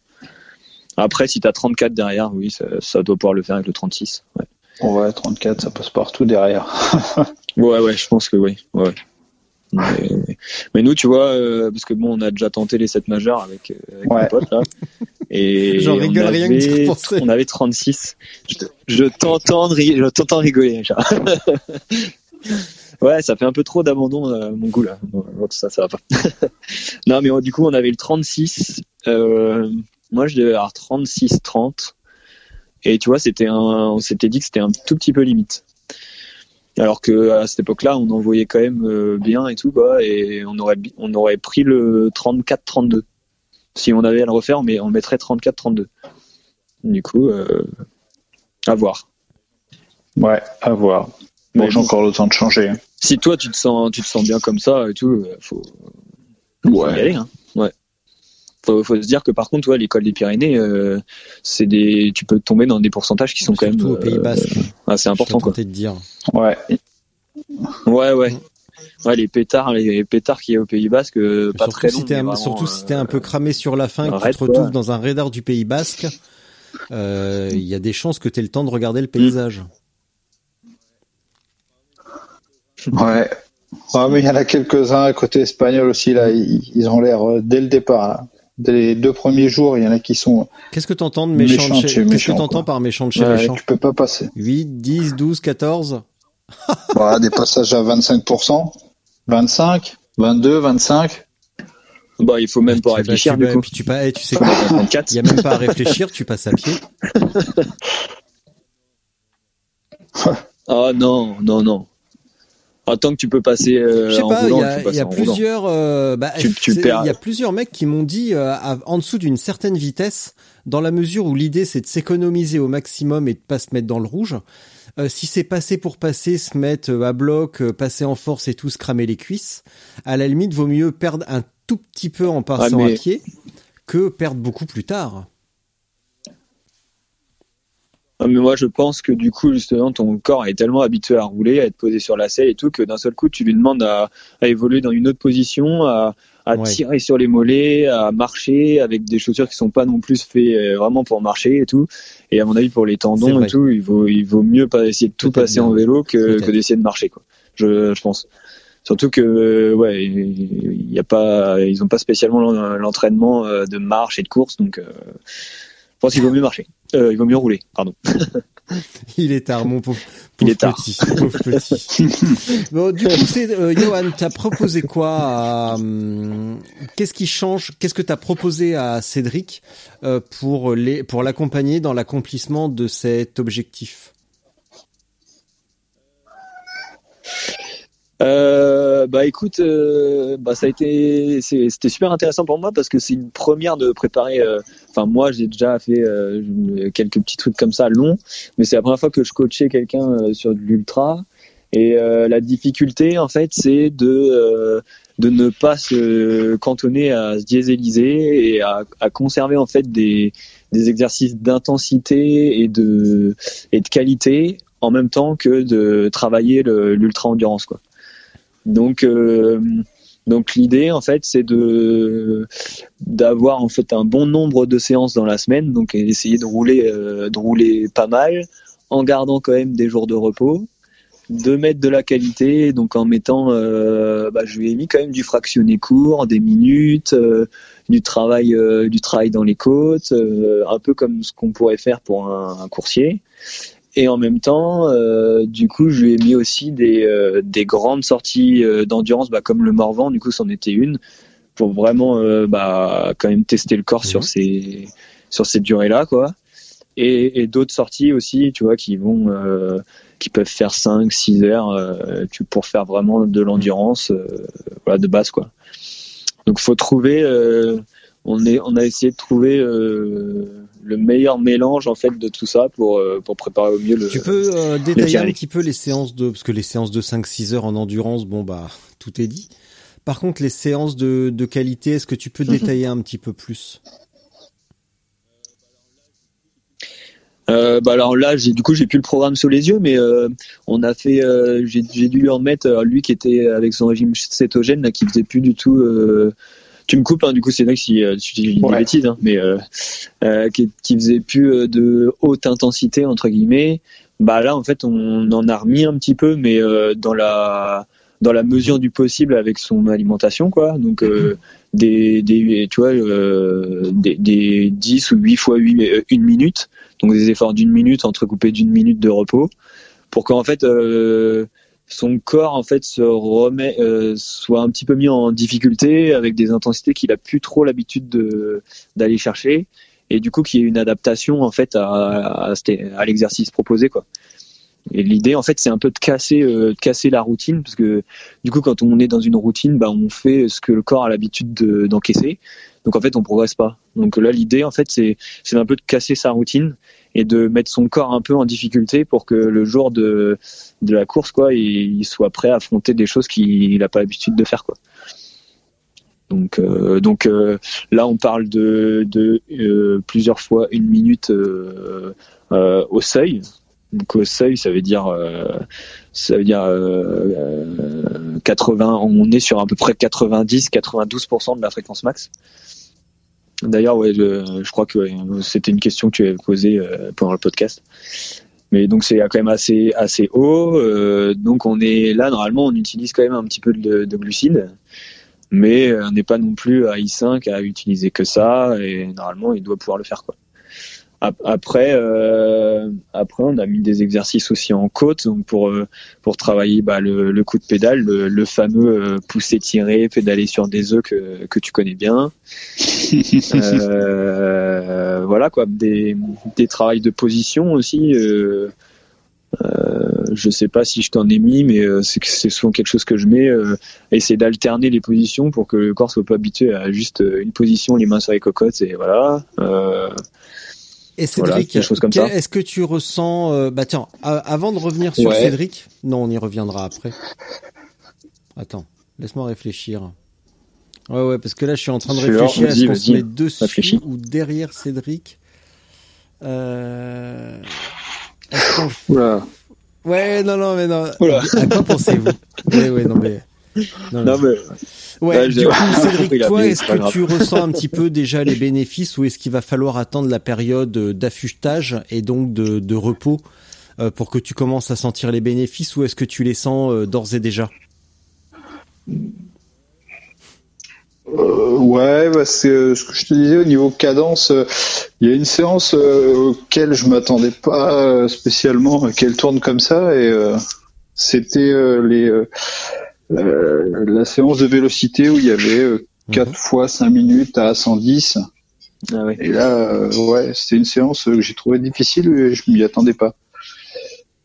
Après, si t'as 34 derrière, oui, ça, ça doit pouvoir le faire avec le 36. Ouais. Ouais, 34, ça passe partout derrière. [LAUGHS] Ouais, ouais, je pense que oui. Ouais. Mais, mais nous, tu vois, euh, parce que bon, on a déjà tenté les 7 majeurs avec, euh, avec Ouais. mon pote là. Et [LAUGHS] J'en rigole rien que repenser. On avait 36. Je, je t'entends rigoler. genre. [LAUGHS] ouais, ça fait un peu trop d'abandon euh, mon goût là. Donc, ça, ça va pas. non, mais euh, du coup, on avait le 36. Euh, moi, je devais avoir 36, 30. Et tu vois, c'était un, on s'était dit que c'était un tout petit peu limite. Alors que à cette époque-là, on en voyait quand même euh, bien et tout, quoi, et on aurait, on aurait pris le 34-32. Si on avait à le refaire, mais on mettrait 34-32. Du coup, euh, à voir. Ouais, à voir. Bon, j'ai encore le temps de changer. Si toi tu te sens, tu te sens bien comme ça et tout, euh, faut, faut y Ouais. aller. Hein. Ouais. Faut, faut se dire que par contre, ouais, l'école des Pyrénées, euh, c'est des, tu peux tomber dans des pourcentages qui sont quand même Surtout au Pays euh, Basque. assez importants, Je quoi. tentais de dire. Ouais. Ouais, ouais. Ouais, les pétards, les pétards qu'il y a au Pays Basque, euh, pas surtout très si un, vraiment, surtout si t'es un peu cramé sur la fin et que tu te retrouves dans un radar du Pays Basque, euh, il y a des chances que t'aies le temps de regarder le paysage. Ouais. Ah, mais il y en a quelques-uns à côté espagnol aussi, là. Ils, ils ont l'air, dès le départ, là. Les deux premiers jours, il y en a qui sont, Qu'est-ce que t'entends de méchant, Méchant de chez, qu'est-ce que méchant, t'entends par méchant de chez ouais, méchant tu peux pas passer. 8, 10, 12, 14 Voilà, des passages à 25%, 25, 22, 25. Bah, il faut même pas bah, réfléchir, tu, du coup. puis tu pas, eh, tu sais quoi 34. Il y a même pas à réfléchir, tu passes à pied. [LAUGHS] Ah non, non, non. Tant que tu peux passer euh, Je sais en pas, il y a, plusieurs, euh, bah, Tu- tu c'est- perds. il y a plusieurs mecs qui m'ont dit euh, en dessous d'une certaine vitesse, dans la mesure où l'idée c'est de s'économiser au maximum et de pas se mettre dans le rouge. si c'est passer pour passer, se mettre à bloc, passer en force et tout, se cramer les cuisses, à la limite vaut mieux perdre un tout petit peu en passant mais- à pied que perdre beaucoup plus tard. Ah, mais moi, je pense que du coup, justement, ton corps est tellement habitué à rouler, à être posé sur la selle et tout, que d'un seul coup, tu lui demandes à, à évoluer dans une autre position, à, à Ouais. tirer sur les mollets, à marcher avec des chaussures qui sont pas non plus faites euh, vraiment pour marcher et tout. Et à mon avis, pour les tendons et tout, il vaut, il vaut mieux pas essayer de tout passer bien. en vélo que, que d'essayer de marcher, quoi. Je, je pense. Surtout que, ouais, il y a pas, ils ont pas spécialement l'en- l'entraînement euh, de marche et de course, donc, euh, je pense qu'il vaut mieux marcher. Euh, il vaut mieux rouler, pardon. [LAUGHS] Il est tard, mon pauvre, Il pauvre est tard. petit. pauvre petit. [LAUGHS] bon, du coup, c'est euh, Johan, t'as proposé quoi à, hum, Qu'est-ce qui change Qu'est-ce que t'as proposé à Cédric euh, pour les pour l'accompagner dans l'accomplissement de cet objectif? Euh, bah écoute, euh, bah ça a été, c'était super intéressant pour moi parce que c'est une première de préparer. euh, Enfin moi j'ai déjà fait euh, quelques petits trucs comme ça longs, mais c'est la première fois que je coachais quelqu'un sur de l'ultra. Et la difficulté en fait c'est de de ne pas se cantonner à se dieseliser et à, à conserver en fait des des exercices d'intensité et de et de qualité en même temps que de travailler le- l'ultra endurance quoi. Donc, euh, donc l'idée en fait, c'est de d'avoir en fait un bon nombre de séances dans la semaine, donc essayer de rouler euh, de rouler pas mal, en gardant quand même des jours de repos, de mettre de la qualité, donc en mettant, euh, bah, je lui ai mis quand même du fractionné court, des minutes, euh, du travail du travail dans les côtes, un peu comme ce qu'on pourrait faire pour un, un coursier. Et en même temps, euh, du coup, je lui ai mis aussi des, euh, des grandes sorties euh, d'endurance, bah, comme le Morvan, du coup, c'en était une, pour vraiment bah, quand même tester le corps sur Mhm. ces sur ces durées-là, quoi. Et, et d'autres sorties aussi, tu vois, qui vont, qui peuvent faire 5, 6 heures, tu, pour faire vraiment de l'endurance, voilà, de base, quoi. Donc, faut trouver. On est, on a essayé de trouver euh, le meilleur mélange en fait de tout ça pour euh, pour préparer au mieux le. Tu peux euh, détailler un petit peu les séances de parce que les séances de 5-6 heures en endurance, bon bah tout est dit. Par contre, les séances de, de qualité, est-ce que tu peux [LAUGHS] détailler un petit peu plus? Euh, bah alors là, du coup j'ai plus le programme sous les yeux, mais euh, on a fait, euh, j'ai dû lui en mettre lui qui était avec son régime cétogène là, qui faisait plus du tout. Tu me coupes, hein, du coup c'est vrai que si, je dis Ouais. bêtises, hein, mais euh, euh, qui, qui faisait plus euh, de haute intensité entre guillemets. Bah là en fait on en a remis un petit peu, mais euh, dans la dans la mesure du possible avec son alimentation quoi. Donc euh, des, des tu vois euh, des, des 10 ou 8 fois 8 euh, une minute donc des efforts d'une minute entrecoupés d'une minute de repos pour qu'en fait euh, son corps en fait se remet euh, soit un petit peu mis en difficulté avec des intensités qu'il a plus trop l'habitude de d'aller chercher et du coup qu'il y ait une adaptation en fait à à l'exercice proposé quoi et l'idée en fait c'est un peu de casser euh, de casser la routine parce que du coup quand on est dans une routine bah on fait ce que le corps a l'habitude de- d'encaisser donc en fait on progresse pas donc là l'idée en fait c'est un peu de casser sa routine et de mettre son corps un peu en difficulté pour que le jour de, la course, quoi, il, soit prêt à affronter des choses qu'il n'a pas l'habitude de faire. Donc, euh, donc euh, là, on parle de, plusieurs fois une minute au seuil. Donc au seuil, ça veut dire, euh, ça veut dire euh, 80. On est sur à peu près 90-92% de la fréquence max. D'ailleurs, ouais, je, crois que c'était une question que tu avais posée euh, pendant le podcast. Mais donc c'est quand même assez assez haut. euh, donc on est là normalement, on utilise quand même un petit peu de, de glucides mais euh, on n'est pas non plus à I5 à utiliser que ça et normalement il doit pouvoir le faire quoi. Ap- Après, euh, après on a mis des exercices aussi en côte pour euh, pour travailler bah, le, coup de pédale, le, fameux euh, pousser tirer, pédaler sur des œufs que que tu connais bien. Voilà quoi, des des travails de position aussi. Euh, euh, je sais pas si je t'en ai mis, mais c'est souvent quelque chose que je mets. Euh, essayer d'alterner les positions pour que le corps soit pas habitué à juste une position, les mains sur les cocottes et voilà. Et Voilà, Cédric, ça. est-ce que tu ressens euh, Bah tiens, avant de revenir sur Ouais. Cédric, non, on y reviendra après. Attends, laisse-moi réfléchir. Ouais, ouais, parce que là, je suis en train de réfléchir. Est-ce vas-y, qu'on se met dessus réfléchis. ou derrière Cédric euh... Oula. Ouais, non, non, mais non. Oula. À quoi pensez-vous? Ouais, ouais, non, mais. Non, [LAUGHS] non mais Ouais, Ouais, du coup, [LAUGHS] Cédric, toi, est-ce que grave. tu ressens un petit [LAUGHS] peu déjà les bénéfices ou est-ce qu'il va falloir attendre la période euh, d'affûtage et donc de, de repos euh, pour que tu commences à sentir les bénéfices ou est-ce que tu les sens euh, d'ores et déjà? Euh, ouais, bah, c'est euh, ce que je te disais au niveau cadence. euh, Il y a une séance euh, auquel je m'attendais pas euh, spécialement qu'elle tourne comme ça et euh, c'était euh, les euh, la séance de vélocité où il y avait euh, 4 fois 5 minutes à 110 ah et là euh, ouais c'était une séance que j'ai trouvé difficile et je m'y attendais pas.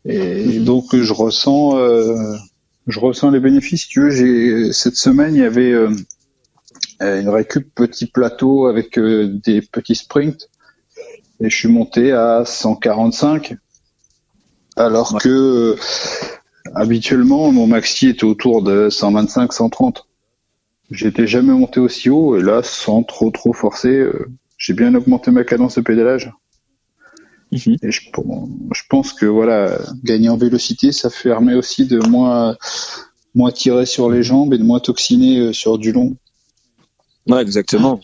Et donc euh, je ressens euh, je ressens les bénéfices. Si tu veux j'ai cette semaine il y avait une récup petit plateau avec euh, des petits sprints. Et je suis monté à 145 alors que euh, habituellement mon maxi était autour de 125 130 j'étais jamais monté aussi haut et là sans trop trop forcer euh, j'ai bien augmenté ma cadence de pédalage Mhm. et je, je pense que voilà gagner en vélocité ça permet aussi de moins moins tirer sur les jambes et de moins toxiner euh, sur du long Ouais, exactement.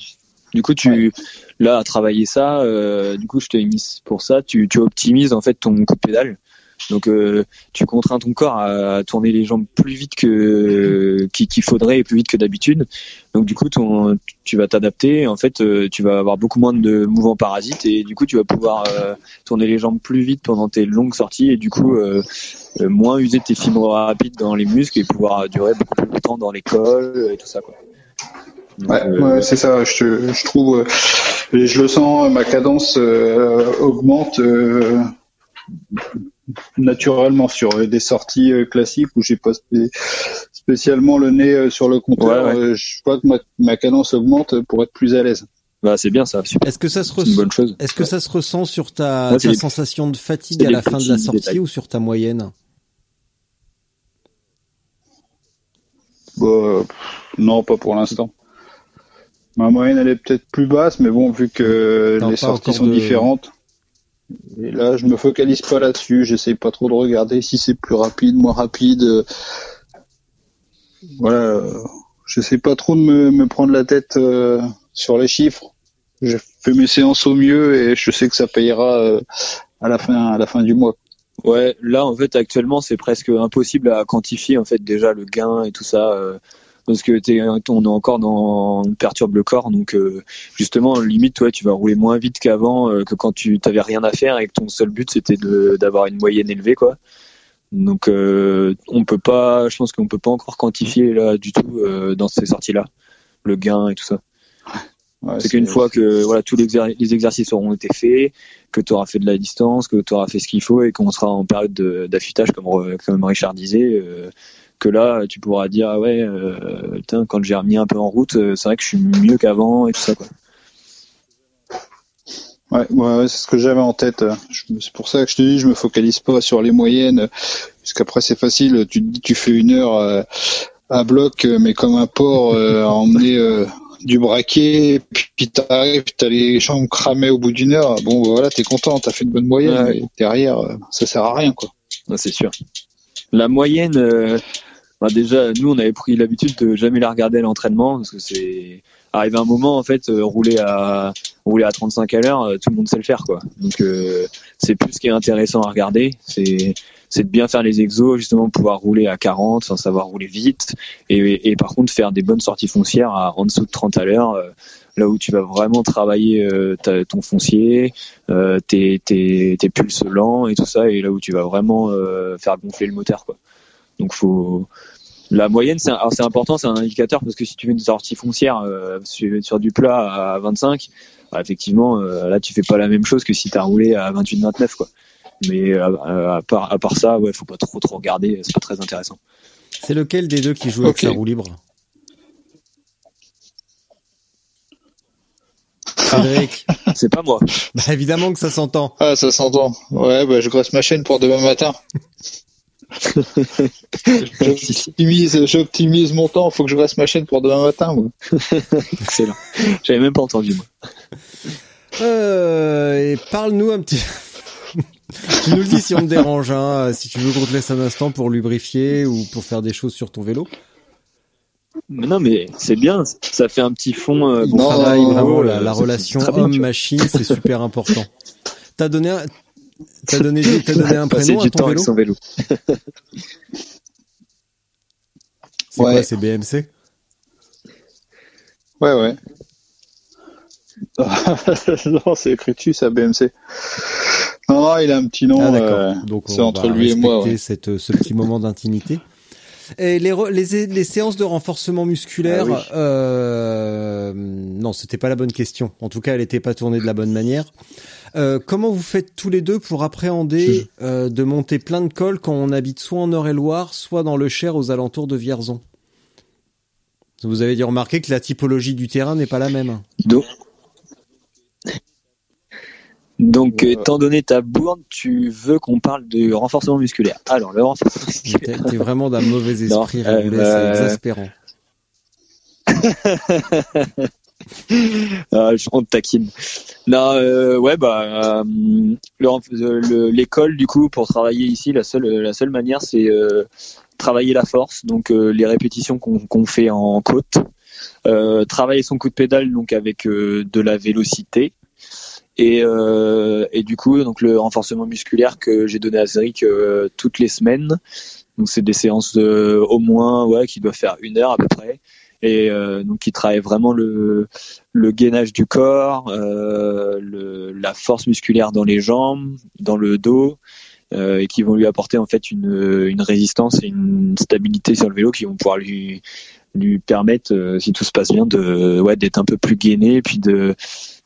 Du coup, tu là à travailler ça, euh, du coup, je t'ai mis pour ça. Tu, tu optimises en fait ton coup de pédale. Donc, euh, tu contrains ton corps à, tourner les jambes plus vite que qu'il faudrait et plus vite que d'habitude. Donc, du coup, ton, tu vas t'adapter. En fait, euh, tu vas avoir beaucoup moins de mouvements parasites et du coup, tu vas pouvoir euh, tourner les jambes plus vite pendant tes longues sorties et du coup, euh, moins user tes fibres rapides dans les muscles et pouvoir durer beaucoup plus longtemps dans les cols et tout ça. Quoi. Donc, Ouais, ouais, c'est ça. Je, je trouve, et je le sens, ma cadence augmente naturellement sur des sorties euh, classiques où j'ai pas spé- spécialement le nez euh, sur le compteur. Ouais, ouais. euh, je vois que ma, ma cadence augmente pour être plus à l'aise. Bah, c'est bien ça. Est-ce que ça se C'est une ressent bonne chose. Est-ce que ça se ressent sur ta, sensation de fatigue à la fin de la sortie détails. ou sur ta moyenne? Bah, euh, non, pas pour l'instant. Ma moyenne elle est peut-être plus basse, mais bon vu que les sorties sont de- différentes. Et là, je me focalise pas là-dessus. J'essaye pas trop de regarder si c'est plus rapide, moins rapide. Voilà, j'essaie pas trop de me, me prendre la tête euh, sur les chiffres. Je fais mes séances au mieux et je sais que ça payera euh, à la fin à la fin du mois. Ouais, là en fait actuellement c'est presque impossible à quantifier en fait déjà le gain et tout ça euh, parce que t'es, on est encore dans on perturbe le corps donc euh, justement limite toi tu vas rouler moins vite qu'avant euh, que quand tu t'avais rien à faire et que ton seul but c'était d'avoir une moyenne élevée quoi. Donc euh, on peut pas, je pense qu'on peut pas encore quantifier là du tout euh, dans ces sorties là le gain et tout ça. Ouais, C'est qu'une fois que voilà tous les, exer- les exercices auront été faits, que tu auras fait de la distance, que tu auras fait ce qu'il faut et qu'on sera en période de- d'affûtage comme comme Richard disait, euh, que là tu pourras dire ah ouais euh, putain, quand j'ai remis un peu en route, euh, c'est vrai que je suis mieux qu'avant et tout ça quoi. Ouais, ouais, c'est ce que j'avais en tête. C'est pour ça que je te dis, je me focalise pas sur les moyennes, parce qu'après c'est facile. Tu tu fais une heure euh, à bloc, mais comme un porc euh, à emmener du braquet, puis t'arrives, t'as les jambes cramées au bout d'une heure. Bon, voilà, t'es content, t'as fait une bonne moyenne, Ouais. derrière, ça sert à rien, quoi. C'est sûr. La moyenne, euh, bah, déjà, nous, on avait pris l'habitude de jamais la regarder à l'entraînement parce que c'est arrivé un moment, en fait, euh, rouler à rouler à 35 à l'heure, euh, tout le monde sait le faire, quoi. Donc, euh, c'est plus ce qui est intéressant à regarder. C'est c'est de bien faire les exos, justement, pouvoir rouler à 40, sans savoir rouler vite, et, et par contre faire des bonnes sorties foncières à en dessous de 30 à l'heure. euh, Là où tu vas vraiment travailler euh, ton foncier, euh, tes, tes, tes pulses lents et tout ça, et là où tu vas vraiment faire gonfler le moteur. Quoi. Donc faut la moyenne, c'est important, c'est un indicateur parce que si tu fais une sortie foncière euh, sur, sur du plat à 25, bah, effectivement, euh, là tu fais pas la même chose que si tu as roulé à 28-29 quoi. Mais euh, à, à part à part ça, ouais, faut pas trop trop regarder, c'est pas très intéressant. C'est lequel des deux qui joue avec sa roue libre? [LAUGHS] Frédéric C'est pas moi. Bah évidemment que ça s'entend. Ah, ça s'entend. Ouais, bah, je graisse ma chaîne pour demain matin. J'optimise, j'optimise mon temps. Faut que je graisse ma chaîne pour demain matin, moi. [LAUGHS] Excellent. J'avais même pas entendu moi. Euh, et parle-nous un petit. [LAUGHS] tu nous le dis si on te dérange, hein, si tu veux qu'on te laisse un instant pour lubrifier ou pour faire des choses sur ton vélo. Mais non, mais c'est bien. Ça fait un petit fond. euh, bon Non, travail, la, relation homme-machine, c'est super important. [LAUGHS] T'as donné un, t'as donné, un prénom à du ton temps avec vélo son vélo. [LAUGHS] C'est Ouais. quoi, c'est BMC Ouais, ouais. [LAUGHS] non, c'est Critus à BMC. Non, non, il a un petit nom. Ah euh, Donc c'est entre lui et moi. ouais. cette, euh, ce petit moment d'intimité. Et les, re- les, les séances de renforcement musculaire, Ah oui. euh, non, c'était pas la bonne question. En tout cas, elle n'était pas tournée de la bonne manière. Euh, comment vous faites tous les deux pour appréhender euh, de monter plein de cols quand on habite soit en Eure-et-Loire, soit dans le Cher aux alentours de Vierzon? Vous avez dû remarquer que la typologie du terrain n'est pas la même. Donc, donc Ouais. étant donné ta bourde, tu veux qu'on parle du renforcement musculaire. Alors, le renforcement musculaire. T'es vraiment d'un mauvais esprit, euh, c'est euh, exaspérant. [LAUGHS] Ah, je- on te taquine. Non, euh, ouais, bah, euh, l'école, du coup, pour travailler ici, la seule, la seule manière, c'est euh, travailler la force, donc les répétitions qu'on qu'on fait en côte, travailler son coup de pédale, donc avec de la vélocité. Et, et du coup, donc le renforcement musculaire que j'ai donné à Zeric toutes les semaines. Donc c'est des séances au moins, ouais, qui doivent faire une heure à peu près, et euh, donc qui travaillent vraiment le le gainage du corps, euh, le, la force musculaire dans les jambes, dans le dos, euh, et qui vont lui apporter en fait une, une résistance et une stabilité sur le vélo qui vont pouvoir lui lui permettre, euh, si tout se passe bien, de ouais d'être un peu plus gainé, et puis de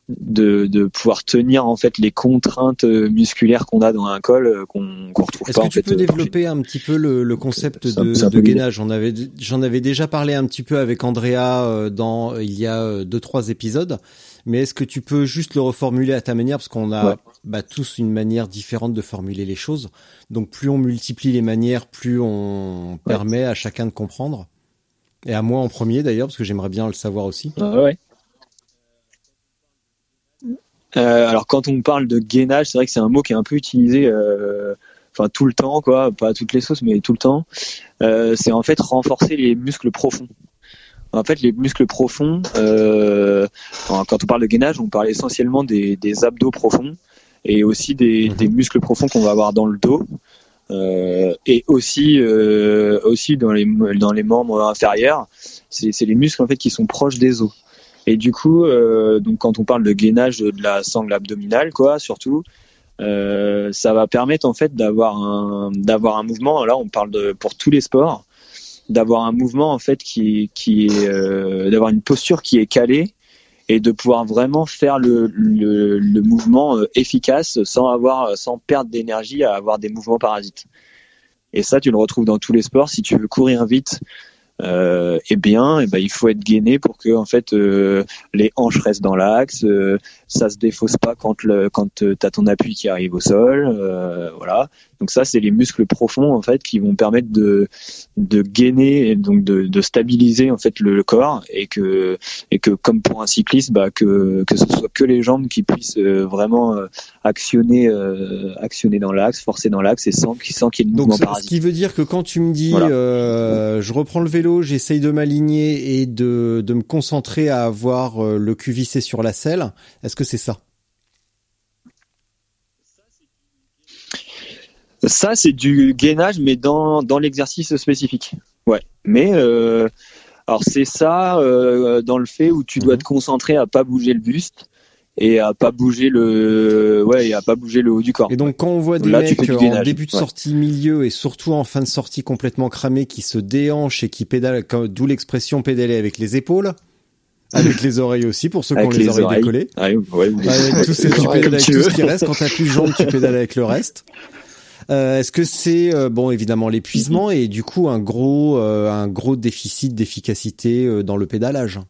de, de pouvoir tenir en fait les contraintes euh, musculaires qu'on a dans un col euh, qu'on qu'on retrouve Est-ce pas que en tu fait. peux euh, développer un petit peu le, le concept c'est de, de gainage? J'en avais, j'en avais déjà parlé un petit peu avec Andrea dans il y a deux trois épisodes, mais est-ce que tu peux juste le reformuler à ta manière? Parce qu'on a Ouais. bah, tous une manière différente de formuler les choses. Donc plus on multiplie les manières, plus on permet à chacun de comprendre. Et à moi en premier d'ailleurs parce que j'aimerais bien le savoir aussi. Ah ouais. Euh, alors quand on parle de gainage, c'est vrai que c'est un mot qui est un peu utilisé, euh, enfin tout le temps, quoi, pas à toutes les sauces, mais tout le temps. Euh, c'est en fait renforcer les muscles profonds. En fait, les muscles profonds, euh, quand on parle de gainage, on parle essentiellement des, des abdos profonds et aussi des, Mhm. des muscles profonds qu'on va avoir dans le dos. Euh, et aussi euh, aussi dans les dans les membres inférieurs c'est c'est les muscles en fait qui sont proches des os et du coup, euh, donc quand on parle de gainage de la sangle abdominale, quoi, surtout, euh, ça va permettre en fait d'avoir un d'avoir un mouvement. Là, on parle de pour tous les sports, d'avoir un mouvement en fait qui qui euh, d'avoir une posture qui est calée et de pouvoir vraiment faire le le, mouvement efficace sans avoir sans perdre d'énergie à avoir des mouvements parasites. Et ça, tu le retrouves dans tous les sports. Si tu veux courir vite, euh, eh bien, eh ben, il faut être gainé pour que en fait euh, les hanches restent dans l'axe, euh, ça se défausse pas quand le quand euh, t'as ton appui qui arrive au sol, euh, voilà. Donc ça, c'est les muscles profonds en fait qui vont permettre de de gainer et donc de, de stabiliser en fait le, le, corps et que et que comme pour un cycliste, bah que que ce soit que les jambes qui puissent vraiment actionner actionner dans l'axe, forcer dans l'axe et sans sans qu'il y ait de mouvement parasite. Ce qui veut dire que quand tu me dis voilà. je reprends le vélo j'essaye de m'aligner et de, de, me concentrer à avoir euh, le cul vissé sur la selle. Est-ce que c'est ça? Ça, c'est du gainage, mais dans, dans l'exercice spécifique. Ouais. Mais euh, alors c'est ça euh, dans le fait où tu dois mhm. te concentrer à pas bouger le buste et à pas bouger le ouais et à pas bouger le haut du corps. Et donc quand on voit des mecs en début de sortie milieu et surtout en fin de sortie complètement cramés qui se déhanchent et qui pédalent d'où l'expression pédaler avec les épaules [LAUGHS] avec les oreilles aussi pour ceux qui ont les, oreilles, décollées. Ah, ouais, [LAUGHS] avec tout, tu pédales avec tout ce qui reste quand t'as plus de jambes tu pédales avec le reste. Euh, Est-ce que c'est euh, bon évidemment l'épuisement et du coup un gros euh, un gros déficit d'efficacité euh, dans le pédalage?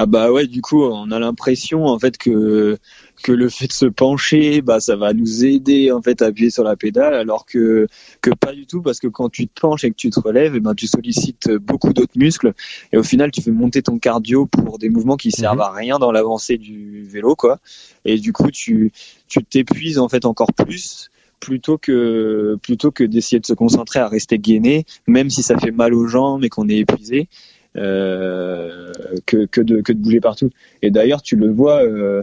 Ah bah ouais, du coup, on a l'impression en fait que que le fait de se pencher, bah ça va nous aider en fait à appuyer sur la pédale, alors que que pas du tout parce que quand tu te penches et que tu te relèves, et eh ben tu sollicites beaucoup d'autres muscles et au final tu fais monter ton cardio pour des mouvements qui servent mhm. à rien dans l'avancée du vélo quoi. Et du coup tu tu t'épuises en fait encore plus plutôt que plutôt que d'essayer de se concentrer à rester gainé, même si ça fait mal aux jambes et qu'on est épuisé. Euh, que, que, de, que de bouger partout. Et d'ailleurs, tu le vois. Euh,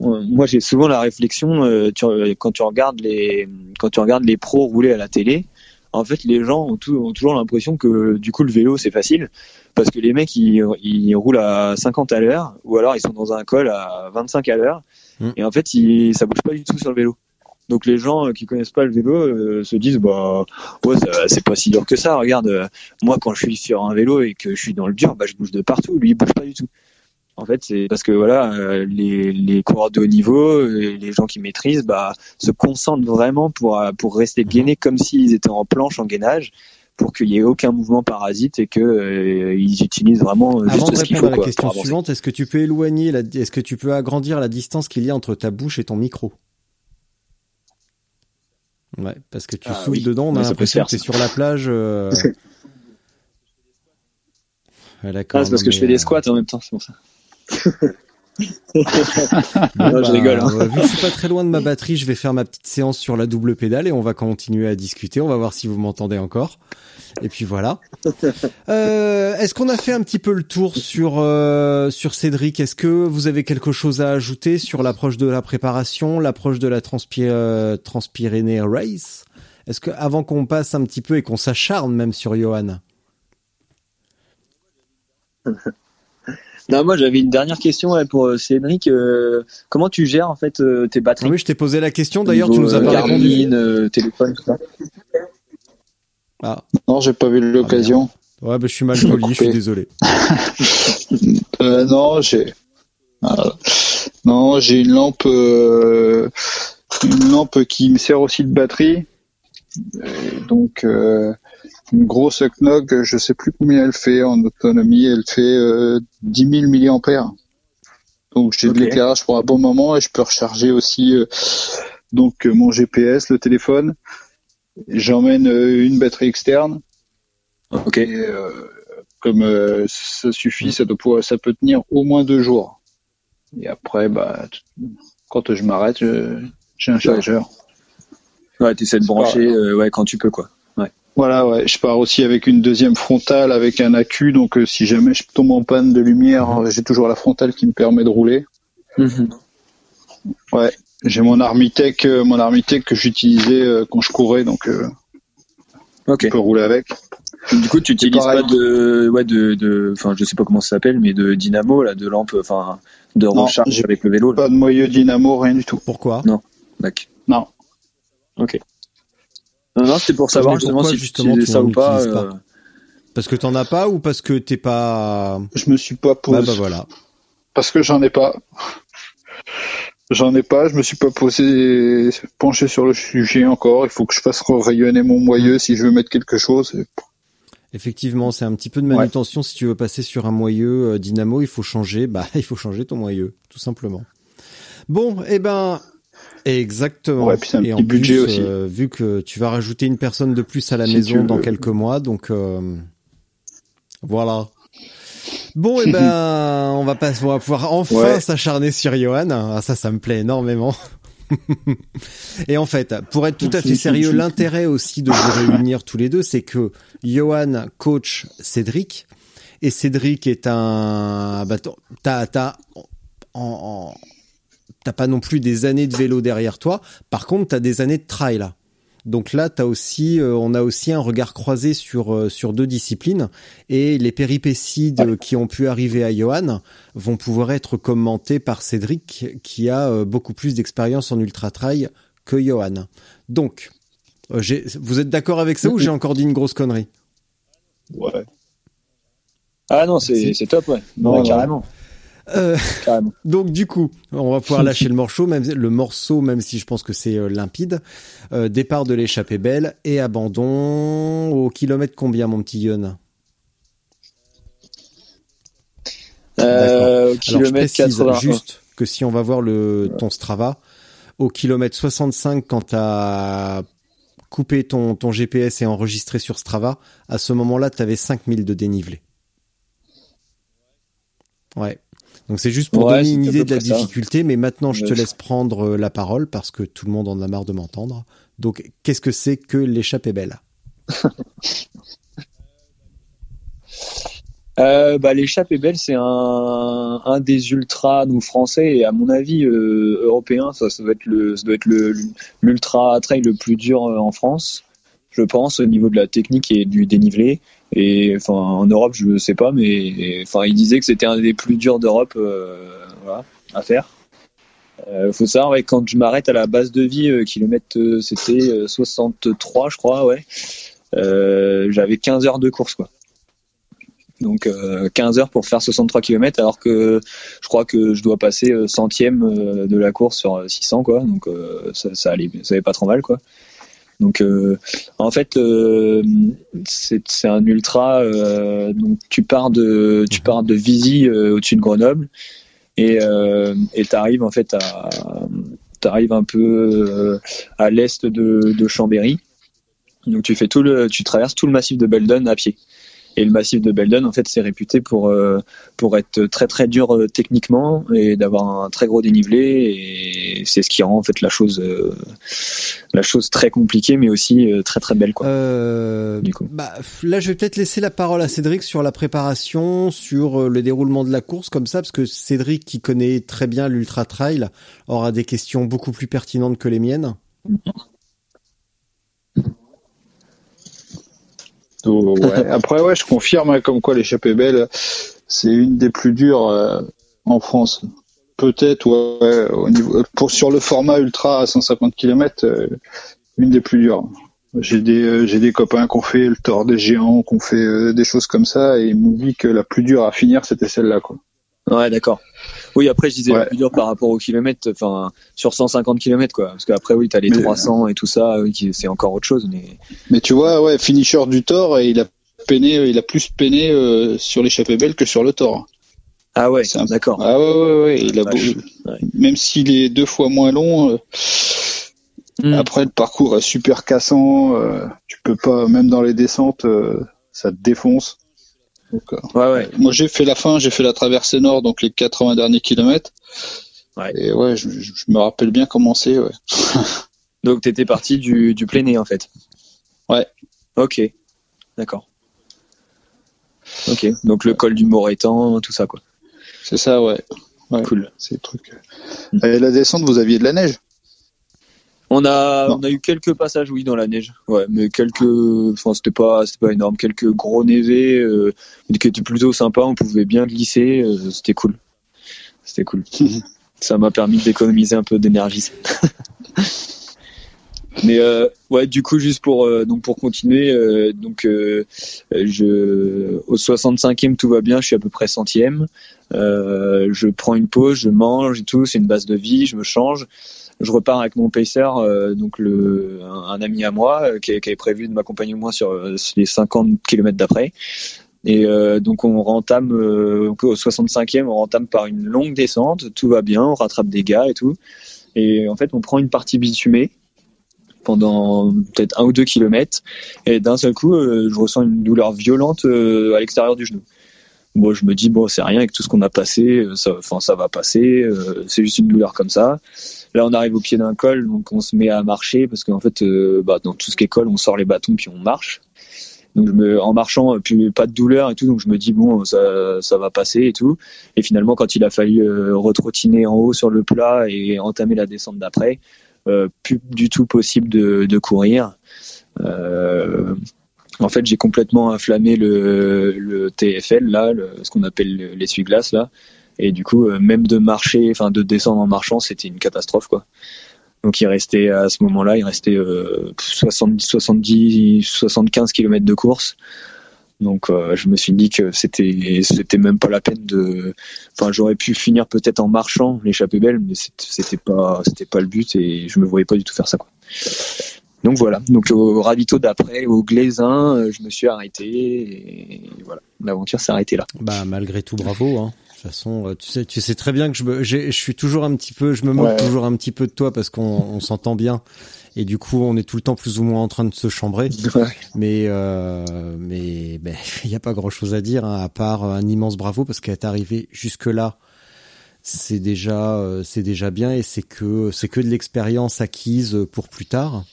moi, j'ai souvent la réflexion euh, tu, quand tu regardes les quand tu regardes les pros rouler à la télé. En fait, les gens ont, tout, ont toujours l'impression que du coup le vélo c'est facile parce que les mecs ils, ils roulent à 50 à l'heure ou alors ils sont dans un col à 25 à l'heure mmh. et en fait ils, ça bouge pas du tout sur le vélo. Donc les gens euh, qui connaissent pas le vélo euh, se disent bah ouais c'est pas si dur que ça. Regarde, euh, moi quand je suis sur un vélo et que je suis dans le dur, bah je bouge de partout. Lui il bouge pas du tout. En fait, c'est parce que voilà, les, les coureurs de haut niveau, les gens qui maîtrisent, bah, se concentrent vraiment pour pour rester gainés comme s'ils étaient en planche en gainage, pour qu'il y ait aucun mouvement parasite et que ils utilisent vraiment Avant juste de ce qu'il faut. À la question suivante, est-ce que tu peux éloigner, est-ce que tu peux agrandir la distance qu'il y a entre ta bouche et ton micro? Ouais, parce que tu ah, souffles dedans, on a l'impression que tu es sur la plage. Euh... [LAUGHS] ah, c'est parce que je fais des euh, squats en même temps, c'est pour ça. [LAUGHS] bon, je rigole. Hein. Vu que je suis pas très loin de ma batterie, je vais faire ma petite séance sur la double pédale et on va continuer à discuter. On va voir si vous m'entendez encore. Et puis voilà. Euh, Est-ce qu'on a fait un petit peu le tour sur euh, sur Cédric? Est-ce que vous avez quelque chose à ajouter sur l'approche de la préparation, l'approche de la transpir euh, Race? Est-ce que avant qu'on passe un petit peu et qu'on s'acharne même sur Johan? Non, moi j'avais une dernière question pour euh, Cédric. Euh, comment tu gères en fait euh, tes batteries? Oui, je t'ai posé la question. D'ailleurs, tu nous as pas répondu. téléphone, tout ça. Ah. Non, j'ai pas vu l'occasion. Ah, ouais, bah, je suis mal poli, je suis désolé. [LAUGHS] euh, non, j'ai non, j'ai une lampe une lampe qui me sert aussi de batterie. donc une grosse Knog, je sais plus combien elle fait en autonomie, elle fait euh, 10 000 milliampères. Donc j'ai de l'éclairage pour un bon moment et je peux recharger aussi euh, donc euh, mon GPS, le téléphone. J'emmène euh, une batterie externe. Ok. Et, comme ça suffit, ça doit ça peut tenir au moins deux jours. Et après, bah, quand je m'arrête, j'ai un chargeur. Ouais, tu essaies de brancher, ouais, quand tu peux, quoi. Voilà, ouais. Je pars aussi avec une deuxième frontale avec un accu, donc euh, si jamais je tombe en panne de lumière, mhm. j'ai toujours la frontale qui me permet de rouler. Mhm. Ouais. J'ai mon Armitech, euh, mon Armitech que j'utilisais euh, quand je courais, donc okay. je peux rouler avec. Du coup, tu n'utilises pas de, ouais, de, de, enfin, je sais pas comment ça s'appelle, mais de dynamo, là, de lampe, enfin, de recharge avec le vélo. Pas de moyeu dynamo, rien du tout. Pourquoi? Non. D'accord. Non. Ok. Non, non, c'était pour savoir justement si justement tu ça ou pas. Euh... Parce que t'en as pas ou parce que t'es pas. Je me suis pas posé. Bah, bah voilà. Parce que j'en ai pas. J'en ai pas, je me suis pas posé, penché sur le sujet encore. Il faut que je fasse rayonner mon moyeu si je veux mettre quelque chose. Effectivement, c'est un petit peu de manutention. Si tu veux passer sur un moyeu euh, dynamo, il faut changer. Bah, [LAUGHS] il faut changer ton moyeu, tout simplement. Bon, eh ben, exactement. Ouais, puis c'est un petit budget aussi. euh, vu que tu vas rajouter une personne de plus à la Si maison dans quelques mois, donc euh, voilà. Bon, eh [LAUGHS] ben, on va pas, on va pouvoir enfin Ouais. s'acharner sur Johan. Ah, ça, ça me plaît énormément. [LAUGHS] Et en fait, pour être tout à fait sérieux, l'intérêt aussi de vous réunir tous les deux, c'est que Johan coach Cédric et Cédric est un, bah, t'as, t'as, en, en- t'as pas non plus des années de vélo derrière toi. Par contre, t'as des années de trail là. Donc là, t'as aussi, euh, on a aussi un regard croisé sur euh, sur deux disciplines et les péripéties de- qui ont pu arriver à Johan vont pouvoir être commentées par Cédric, qui a euh, beaucoup plus d'expérience en ultra trail que Johan. Donc, euh, j'ai- vous êtes d'accord avec ça ou j'ai encore dit une grosse connerie? Ouais. Ah non, c'est top, ouais. Non, Ouais, non. carrément. Euh. [LAUGHS] Donc du coup, on va pouvoir [LAUGHS] lâcher le morceau, même le morceau, même si je pense que c'est euh, limpide. Euh, départ de l'échappée belle et abandon au kilomètre combien, mon petit Yon? Au Alors je précise 80. juste que si on va voir le ton Strava, au kilomètre 65, quand t'as coupé ton, ton GPS et enregistré sur Strava, à ce moment-là, t'avais 5000 de dénivelé. Ouais. Donc c'est juste pour Ouais, donner une idée de la ça. difficulté, mais maintenant je te laisse prendre euh, la parole parce que tout le monde en a marre de m'entendre. Donc qu'est-ce que c'est que l'échappée belle? [LAUGHS] Euh, bah, l'échappée belle, c'est un, un des ultras nous français et à mon avis euh, européen. Ça, ça doit être le, ça doit être le l'ultra trail le plus dur euh, en France, je pense, au niveau de la technique et du dénivelé. Et en Europe, je ne sais pas, mais enfin, il disait que c'était un des plus durs d'Europe, euh, à faire. Euh, faut savoir, ouais, quand je m'arrête à la base de vie, euh, euh, c'était euh, 63, je crois, ouais. J'avais 15 heures de course, quoi. Donc euh, 15 heures pour faire 63 km alors que je crois que je dois passer centième de la course sur euh, 600 quoi. Donc ça, ça allait, ça allait pas trop mal quoi. Donc euh, en fait euh, c'est un ultra euh, donc tu pars de tu pars de Visy euh, au-dessus de Grenoble et et t'arrives en fait à t'arrives un peu à l'est de, de Chambéry. Donc tu fais tout le tu traverses tout le massif de Beldon à pied. Et le massif de Beldon, en fait, c'est réputé pour euh, pour être très très dur euh, techniquement et d'avoir un très gros dénivelé. Et c'est ce qui rend en fait la chose euh, la chose très compliquée, mais aussi très très belle quoi. Euh, Du coup. bah, là, je vais peut-être laisser la parole à Cédric sur la préparation, sur le déroulement de la course, comme ça, parce que Cédric, qui connaît très bien l'ultra trail, aura des questions beaucoup plus pertinentes que les miennes. Donc, ouais. [LAUGHS] Après, ouais, je confirme, hein, comme quoi l'échappée belle, c'est une des plus dures euh, en France. Peut-être, ouais, au niveau, pour sur le format ultra à 150 km, euh, une des plus dures. J'ai des, euh, j'ai des copains qui ont fait le tort des géants, qui ont fait euh, des choses comme ça, et ils m'ont dit que la plus dure à finir, c'était celle-là, quoi. Ouais, d'accord. Oui, après je disais Ouais. le plus dur par rapport au kilomètre, enfin sur 150 km quoi. Parce qu'après oui, t'as les Mais- 300 et tout ça, oui, c'est encore autre chose. Mais Mais tu vois, ouais, finisher du tort, et il a peiné, il a plus peiné euh, sur l'échappée belle que sur le tort. ah ouais, un- d'accord. Ah ouais, ouais, ouais, il a Vache. beau- Ouais. même s'il est deux fois moins long, euh, Hmm. après le parcours est super cassant, euh, tu peux pas, même dans les descentes, euh, ça te défonce. Donc, euh, Ouais, ouais. moi j'ai fait la fin, j'ai fait la traversée nord, donc les 80 derniers kilomètres. Ouais. Et ouais, je, me rappelle bien comment c'est, ouais. [LAUGHS] Donc t'étais parti du, du plein nez en fait. Ouais. Ok. D'accord. Ok. Donc le col du Morétan, tout ça quoi. C'est ça, ouais. Ouais. Cool. C'est le truc. Et la descente, vous aviez de la neige? On a, Non. on a eu quelques passages, oui, dans la neige. Ouais, mais quelques, enfin, c'était pas, c'était pas énorme. Quelques gros névés, euh, qui étaient plutôt sympas. On pouvait bien glisser. euh, c'était cool. C'était cool. [LAUGHS] Ça m'a permis d'économiser un peu d'énergie. [LAUGHS] Mais euh, ouais, du coup, juste pour euh, donc pour continuer, donc je au 65e tout va bien, je suis à peu près centième. Je prends une pause, je mange et tout, c'est une base de vie, je me change. Je repars avec mon pacer, euh, donc un, ami à moi euh, qui, avait prévu de m'accompagner au moins sur euh, les 50 km d'après. Et donc on rentame au 65e, on rentame par une longue descente, tout va bien, on rattrape des gars et tout. Et en fait, on prend une partie bitumée pendant peut-être un ou deux kilomètres, et d'un seul coup, je ressens une douleur violente à l'extérieur du genou. Bon, je me dis bon, c'est rien avec tout ce qu'on a passé, enfin ça va passer, c'est juste une douleur comme ça. Là, on arrive au pied d'un col, donc on se met à marcher parce qu'en fait, euh, bah, dans tout ce qui est col, on sort les bâtons puis on marche. Donc en marchant, euh, pas de douleur et tout, donc je me dis bon, ça, va passer et tout. Et finalement, quand il a fallu euh, retrottiner en haut sur le plat et entamer la descente d'après, euh, plus du tout possible de, courir. En fait, j'ai complètement inflammé le, TFL ce qu'on appelle le- l'essuie-glace là, et du coup, euh, même de marcher, enfin de descendre en marchant, c'était une catastrophe quoi. Donc il restait à ce moment-là, il restait euh, 70, 70, 75 km de course. Donc euh, je me suis dit que c'était c'était même pas la peine de. Enfin j'aurais pu finir peut-être en marchant l'échappée belle, mais c'était pas c'était pas le but et je me voyais pas du tout faire ça. Donc voilà. Donc au ravito d'après, au Glaisin, euh, je me suis arrêté et voilà. L'aventure s'est arrêtée là. Bah malgré tout, bravo. Hein. De toute façon, euh, tu sais, tu sais très bien que je, me, je suis toujours un petit peu, je me moque Ouais. toujours un petit peu de toi parce qu'on on s'entend bien et du coup on est tout le temps plus ou moins en train de se chambrer. [LAUGHS] Mais euh, mais ben [LAUGHS] il y a pas grand chose à dire hein, à part un immense bravo parce qu'être arrivé jusque là, c'est déjà euh, c'est déjà bien et c'est que c'est que de l'expérience acquise pour plus tard.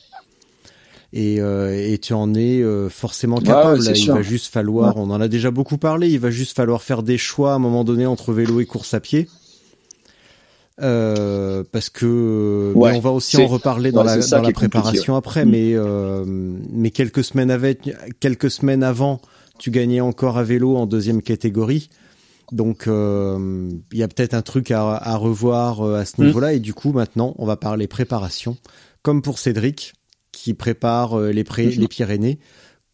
Et, euh, et tu en es euh, forcément capable. ouais, il sûr. va juste falloir, on en a déjà beaucoup parlé, il va juste falloir faire des choix à un moment donné entre vélo et course à pied. Euh, parce que Ouais, mais on va aussi en reparler dans la, dans préparation après, Mm. mais euh, mais quelques semaines avec, quelques semaines avant, tu gagnais encore à vélo en deuxième catégorie. Donc euh, il y a peut-être un truc à, à revoir euh, à ce Mm. niveau-là et du coup maintenant on va parler préparation comme pour Cédric qui prépare euh, les, pré- les Pyrénées.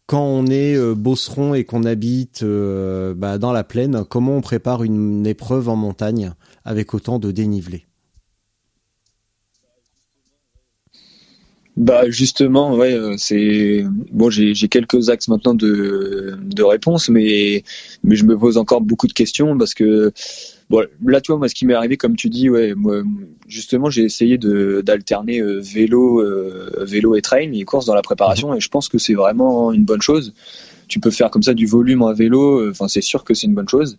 Quand on est euh, bosseron et qu'on habite euh, bah, dans la plaine, comment on prépare une épreuve en montagne avec autant de dénivelé? Bah justement, ouais, c'est bon. J'ai j'ai quelques axes maintenant de de réponse, mais mais je me pose encore beaucoup de questions parce que bon, là, tu vois, moi, ce qui m'est arrivé, comme tu dis, ouais, moi, justement, j'ai essayé de d'alterner euh, vélo, euh, vélo et trail, et course dans la préparation, et je pense que c'est vraiment une bonne chose. Tu peux faire comme ça du volume en vélo, euh, enfin, c'est sûr que c'est une bonne chose.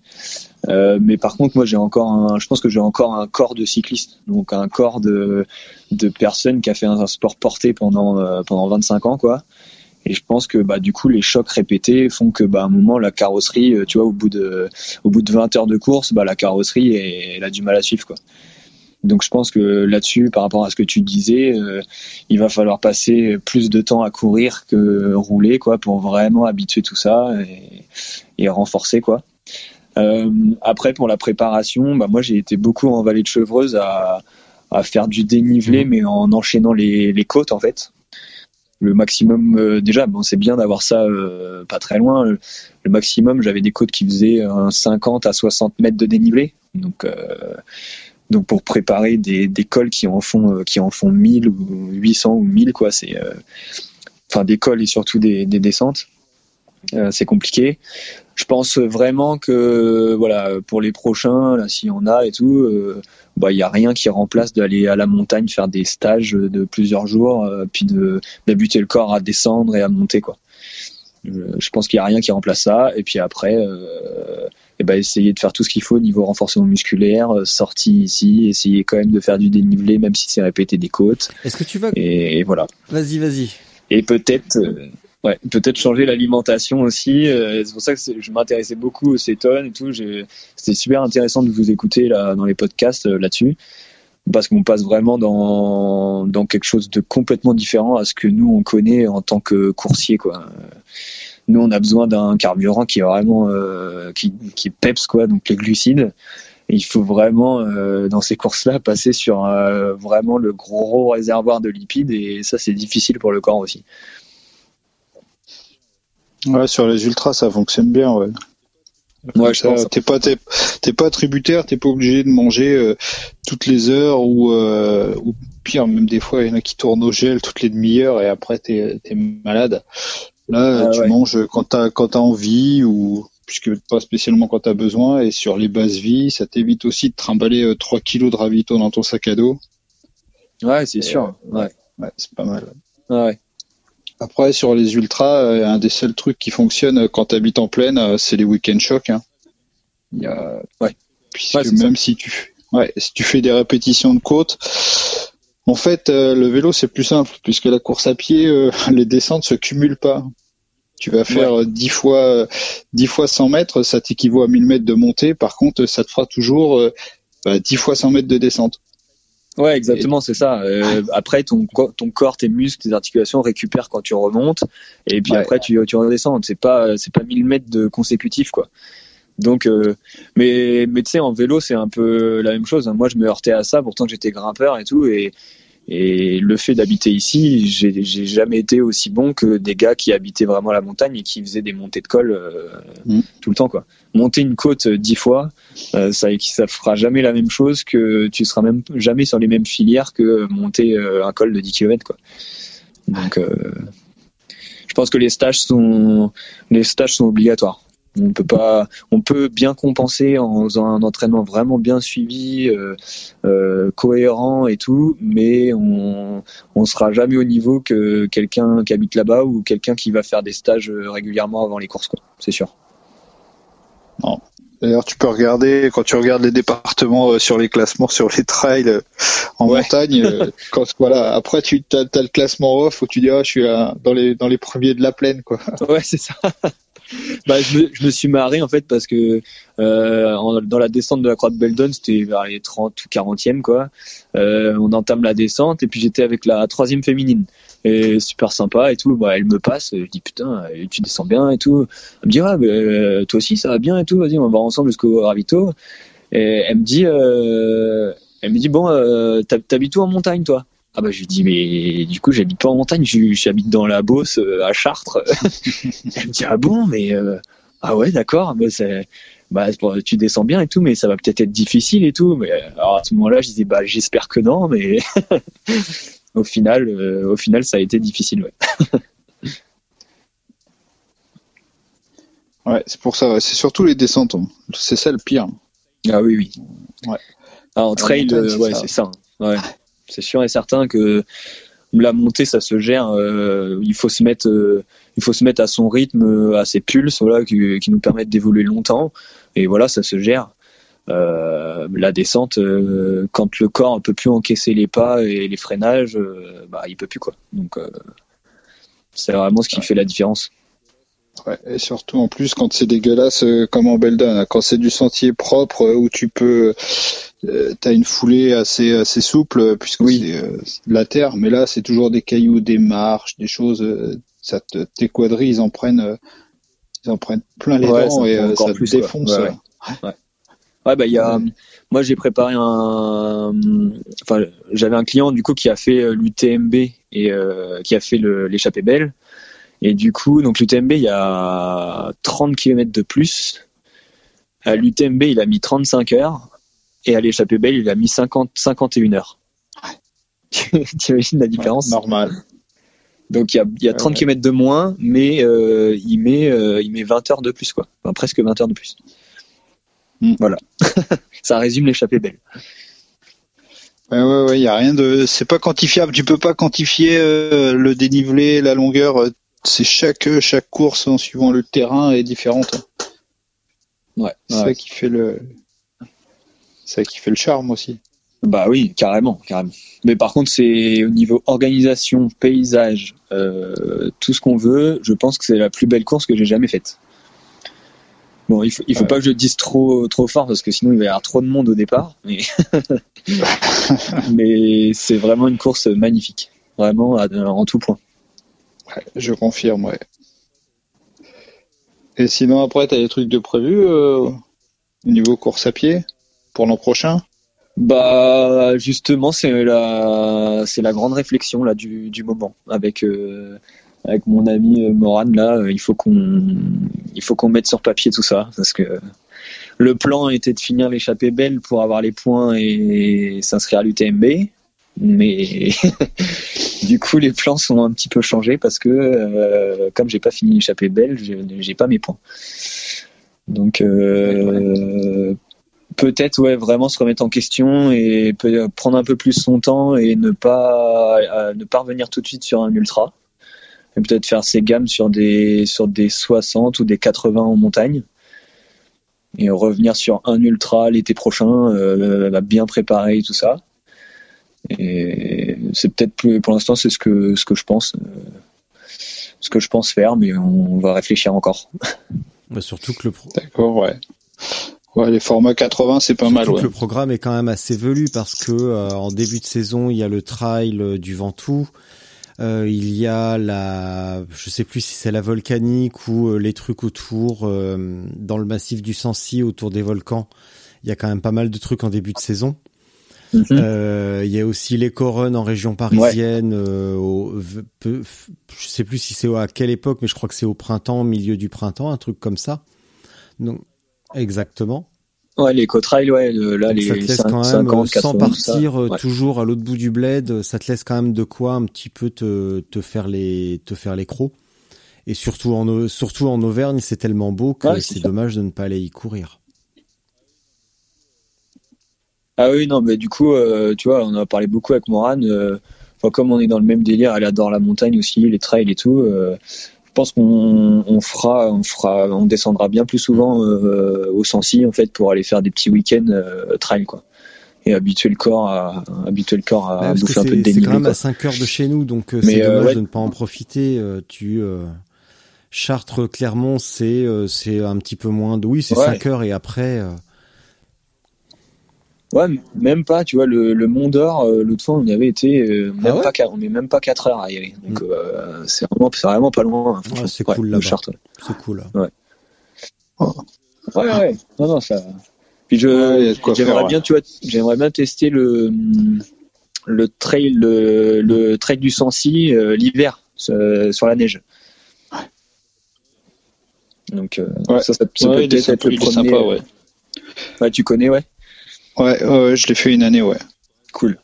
Euh, mais par contre, moi, j'ai encore un, je pense que j'ai encore un corps de cycliste, donc un corps de de personne qui a fait un, sport porté pendant euh, pendant 25 ans, quoi. Et je pense que bah du coup les chocs répétés font que bah à un moment la carrosserie, euh, tu vois, au bout de au bout de 20 heures de course, bah la carrosserie elle, elle a du mal à suivre, quoi. Donc je pense que là-dessus, par rapport à ce que tu disais, euh, il va falloir passer plus de temps à courir que rouler, quoi, pour vraiment habituer tout ça et, et renforcer, quoi. Euh, après, pour la préparation, bah, moi j'ai été beaucoup en vallée de Chevreuse à, à faire du dénivelé, mais en enchaînant les, les côtes en fait. Le maximum, euh, déjà, bon, c'est bien d'avoir ça euh, pas très loin. Le, maximum, j'avais des côtes qui faisaient un 50 à 60 mètres de dénivelé. Donc, euh, donc pour préparer des, des cols qui en font, qui en font 1000 ou 800 ou 1000, quoi, c'est, enfin, des cols et surtout des, des descentes. C'est compliqué. Je pense vraiment que voilà pour les prochains, là s'il y en a et tout, euh, bah il y a rien qui remplace d'aller à la montagne faire des stages de plusieurs jours, euh, puis de le corps à descendre et à monter quoi. Je, je pense qu'il y a rien qui remplace ça. Et puis après, euh, et ben essayer de faire tout ce qu'il faut au niveau renforcement musculaire, euh, sortie ici, essayer quand même de faire du dénivelé même si c'est répété des côtes. Est-ce que tu vas Et, et voilà. Vas-y, vas-y. Et peut-être, euh, peut-être changer l'alimentation aussi. euh, c'est pour ça que je m'intéressais beaucoup aux cétones et tout. C'était super intéressant de vous écouter là dans les podcasts euh, là-dessus, parce qu'on passe vraiment dans quelque chose de complètement différent à ce que nous on connaît en tant que coursier Nous on a besoin d'un carburant qui est vraiment euh, qui qui peps quoi, donc les glucides. il faut vraiment dans ces courses-là passer sur vraiment le gros réservoir de lipides et ça c'est difficile pour le corps aussi. Ouais, sur les ultras ça fonctionne bien, ouais. Ouais, je pense. T'es pas, t'es, t'es pas tributaire, t'es pas obligé de manger euh, toutes les heures ou, euh, ou pire, même des fois il y en a qui tournent au gel toutes les demi-heures et après t'es, t'es malade. Là, Ah tu ouais. manges quand t'as, quand t'as envie ou puisque pas spécialement quand t'as besoin et sur les bases vie, ça t'évite aussi de trimballer euh, 3 kilos de ravito dans ton sac à dos. Ouais, c'est Et, sûr. Ouais. Ouais, c'est pas mal. Ouais. Après, sur les ultras, euh, un des seuls trucs qui fonctionne euh, quand t'habites en plaine, euh, c'est les week-end shocks. Hein. Il y a... Ouais. Puisque Ouais, même si tu... Ouais, si tu fais des répétitions de côte, en fait, euh, le vélo, c'est plus simple, puisque la course à pied, euh, [LAUGHS] les descentes se cumulent pas. Tu vas faire euh, 10 fois, euh, 10 fois 100 mètres, ça t'équivaut à 1000 mètres de montée. Par contre, ça te fera toujours euh, bah, 10 fois 100 mètres de descente. Ouais, exactement, c'est ça. Euh, [LAUGHS] après, ton, ton corps, tes muscles, tes articulations récupèrent quand tu remontes, et puis Ouais. après tu, tu redescends. C'est pas, c'est pas 1000 mètres de consécutif, quoi. Donc, euh, mais, mais tu sais, en vélo, c'est un peu la même chose. Moi, je me heurtais à ça, pourtant j'étais grimpeur et tout, et, et le fait d'habiter ici, j'ai j'ai jamais été aussi bon que des gars qui habitaient vraiment la montagne et qui faisaient des montées de col euh, Mm. tout le temps, quoi. Monter une côte euh, dix fois, euh, ça, ça fera jamais la même chose que tu seras même jamais sur les mêmes filières que monter euh, un col de 10 km quoi. Donc euh, je pense que les stages sont les stages sont obligatoires. On peut pas on peut bien compenser en faisant un entraînement vraiment bien suivi euh, euh, cohérent et tout, mais on on sera jamais au niveau que quelqu'un qui habite là-bas ou quelqu'un qui va faire des stages euh, régulièrement avant les courses quoi, c'est sûr. D'ailleurs, tu peux regarder, quand tu regardes les départements sur les classements, sur les trails en Ouais. montagne, [LAUGHS] quand, voilà, après tu as, le classement off où tu dis, ah, je suis à- dans, les, dans les premiers de la plaine. Quoi. Ouais, c'est ça. Bah, je, me, suis marré en fait parce que euh, dans la descente de la croix de Beldon, c'était vers les 30 ou 40e quoi. Euh, on entame la descente et puis j'étais avec la troisième féminine et super sympa et tout. Bah, elle me passe, je dis putain, tu descends bien et tout. Elle me dit mais, euh, toi aussi ça va bien et tout. Vas-y, on va ensemble jusqu'au ravito. Et elle me dit, elle me dit bon, t'hab- t'habites où en montagne toi? Ah bah je lui dis mais du coup j'habite pas en montagne, j'habite dans la Beauce euh, à Chartres. Elle me dit ah bon mais euh, ah ouais d'accord bah tu descends bien et tout mais ça va peut-être être difficile et tout mais alors à ce moment-là je disais bah j'espère que non mais [LAUGHS] au final euh, au final ça a été difficile ouais. Ouais, c'est pour ça, c'est surtout les descentes. hein. C'est ça le pire. Ah oui oui. Ouais. Ah, en trail euh, c'est ouais ça. c'est ça. hein. Ouais. C'est sûr et certain que la montée ça se gère euh, il faut se mettre euh, il faut se mettre à son rythme euh, à ses pulses voilà qui, qui nous permettent d'évoluer longtemps. Et voilà ça se gère. Euh, la descente quand le corps ne peut plus encaisser les pas et les freinages bah il peut plus quoi. Donc c'est vraiment ce qui fait la différence Ouais, et surtout en plus quand c'est dégueulasse euh, comme en Beldon, hein, quand c'est du sentier propre euh, où tu peux, euh, t'as une foulée assez assez souple euh, puisque Oui. c'est de la terre, mais là c'est toujours des cailloux, des marches, des choses. ça te, tes quadrilles ils en prennent, ils en prennent plein les Ouais, dents ça et ça te plus, défonce. Ouais. Ouais, bah, il y a, moi, j'ai préparé un, enfin, j'avais un client, du coup, qui a fait l'UTMB et, qui a fait l'échappée belle. Et du coup, donc, l'UTMB, il y a 30 km de plus. À l'UTMB, il a mis 35 heures. Et à l'échappée belle, il a mis 50, 51 heures. [LAUGHS] T'imagines la différence? Normal. Donc, il y a, il y a 30 ouais. km de moins, mais, euh, il met, euh, il met 20 heures de plus, quoi. Enfin, presque 20 heures de plus. Hmm. Voilà. [LAUGHS] Ça résume l'échappée belle. Ouais, ouais, ouais, y a rien de, c'est pas quantifiable. Tu peux pas quantifier euh, le dénivelé, la longueur. C'est chaque chaque course en suivant le terrain est différente. Ouais. C'est ouais. ça qui fait le, c'est ça qui fait le charme aussi. Bah oui, carrément, carrément. Mais par contre, c'est au niveau organisation, paysage, euh, tout ce qu'on veut. Je pense que c'est la plus belle course que j'ai jamais faite. Bon, il faut, il faut Ouais. pas que je le dise trop, trop fort parce que sinon il va y avoir trop de monde au départ. Mais, [LAUGHS] [LAUGHS] mais c'est vraiment une course magnifique, vraiment en tout point. Je confirme, ouais. Et sinon après, t'as des trucs de prévu euh, au niveau course à pied pour l'an prochain? Bah justement, c'est la c'est la grande réflexion là du, moment avec euh, avec mon ami euh, Moran là. Il faut qu'on il faut qu'on mette sur papier tout ça parce que le plan était de finir l'échappée belle pour avoir les points et s'inscrire à l'UTMB. Mais [LAUGHS] du coup, les plans sont un petit peu changés parce que euh, comme j'ai pas fini l'échappée belle, j'ai pas mes points. Donc euh, peut-être ouais vraiment se remettre en question et prendre un peu plus son temps et ne pas ne pas revenir tout de suite sur un ultra. Et peut-être faire ses gammes sur des sur des 60 ou des 80 en montagne. Et revenir sur un ultra l'été prochain euh, bien préparé et tout ça et c'est peut-être plus pour l'instant c'est ce que ce que je pense euh, ce que je pense faire mais on va réfléchir encore [LAUGHS] bah surtout que le d'accord ouais Ouais, les formats 80, c'est pas mal. Ouais. le programme est quand même assez velu parce que euh, en début de saison, il y a le trail euh, du Ventoux, euh, il y a la, je sais plus si c'est la volcanique ou euh, les trucs autour dans le massif du Sancy autour des volcans. Il y a quand même pas mal de trucs en début de saison. Mhm. il y a aussi les Coruns en région parisienne. Au, je sais plus si c'est à quelle époque, mais je crois que c'est au printemps, au milieu du printemps, un truc comme ça. Donc Exactement. Ouais, les co-trails, ouais, là, les ça te laisse quand même, sans partir euh, toujours à l'autre bout du bled, ça te laisse quand même de quoi un petit peu te, te faire les, te faire les crocs. Et surtout en, surtout en Auvergne, c'est tellement beau que c'est dommage de ne pas aller y courir. Ah oui, non, mais du coup, euh, tu vois, on a parlé beaucoup avec Morane. Euh, comme on est dans le même délire, elle adore la montagne aussi, les trails et tout pense qu'on fera, on fera, on descendra bien plus souvent euh, au Sensi en fait pour aller faire des petits week-ends euh, trail quoi et habituer le corps à habituer le corps à bouffer un peu de dénivelé. C'est quand même à 5 heures de chez nous, donc euh, c'est dommage de ne pas en profiter. tu Chartres, Clermont, c'est c'est un petit peu moins de oui, c'est 5 heures et après. Ouais, même pas, tu vois, le, le Mont d'Or, euh, l'autre fois, on y avait été, euh, même ah pas, on met même pas 4 heures à y aller. Donc, mm. euh, c'est vraiment, vraiment pas loin. Hein, c'est cool là C'est cool. Ouais. Oh. Ouais, ouais. Non, non, ça. Puis je, j'aimerais bien, tu vois, j'aimerais bien tester le, le trail, le, le trail du Sancy, l'hiver, sur la neige. Donc, ça, ça, peut être le premier. Sympa, ouais. Ouais, tu connais, ouais. Ouais, ouais, je l'ai fait une année, ouais. Cool.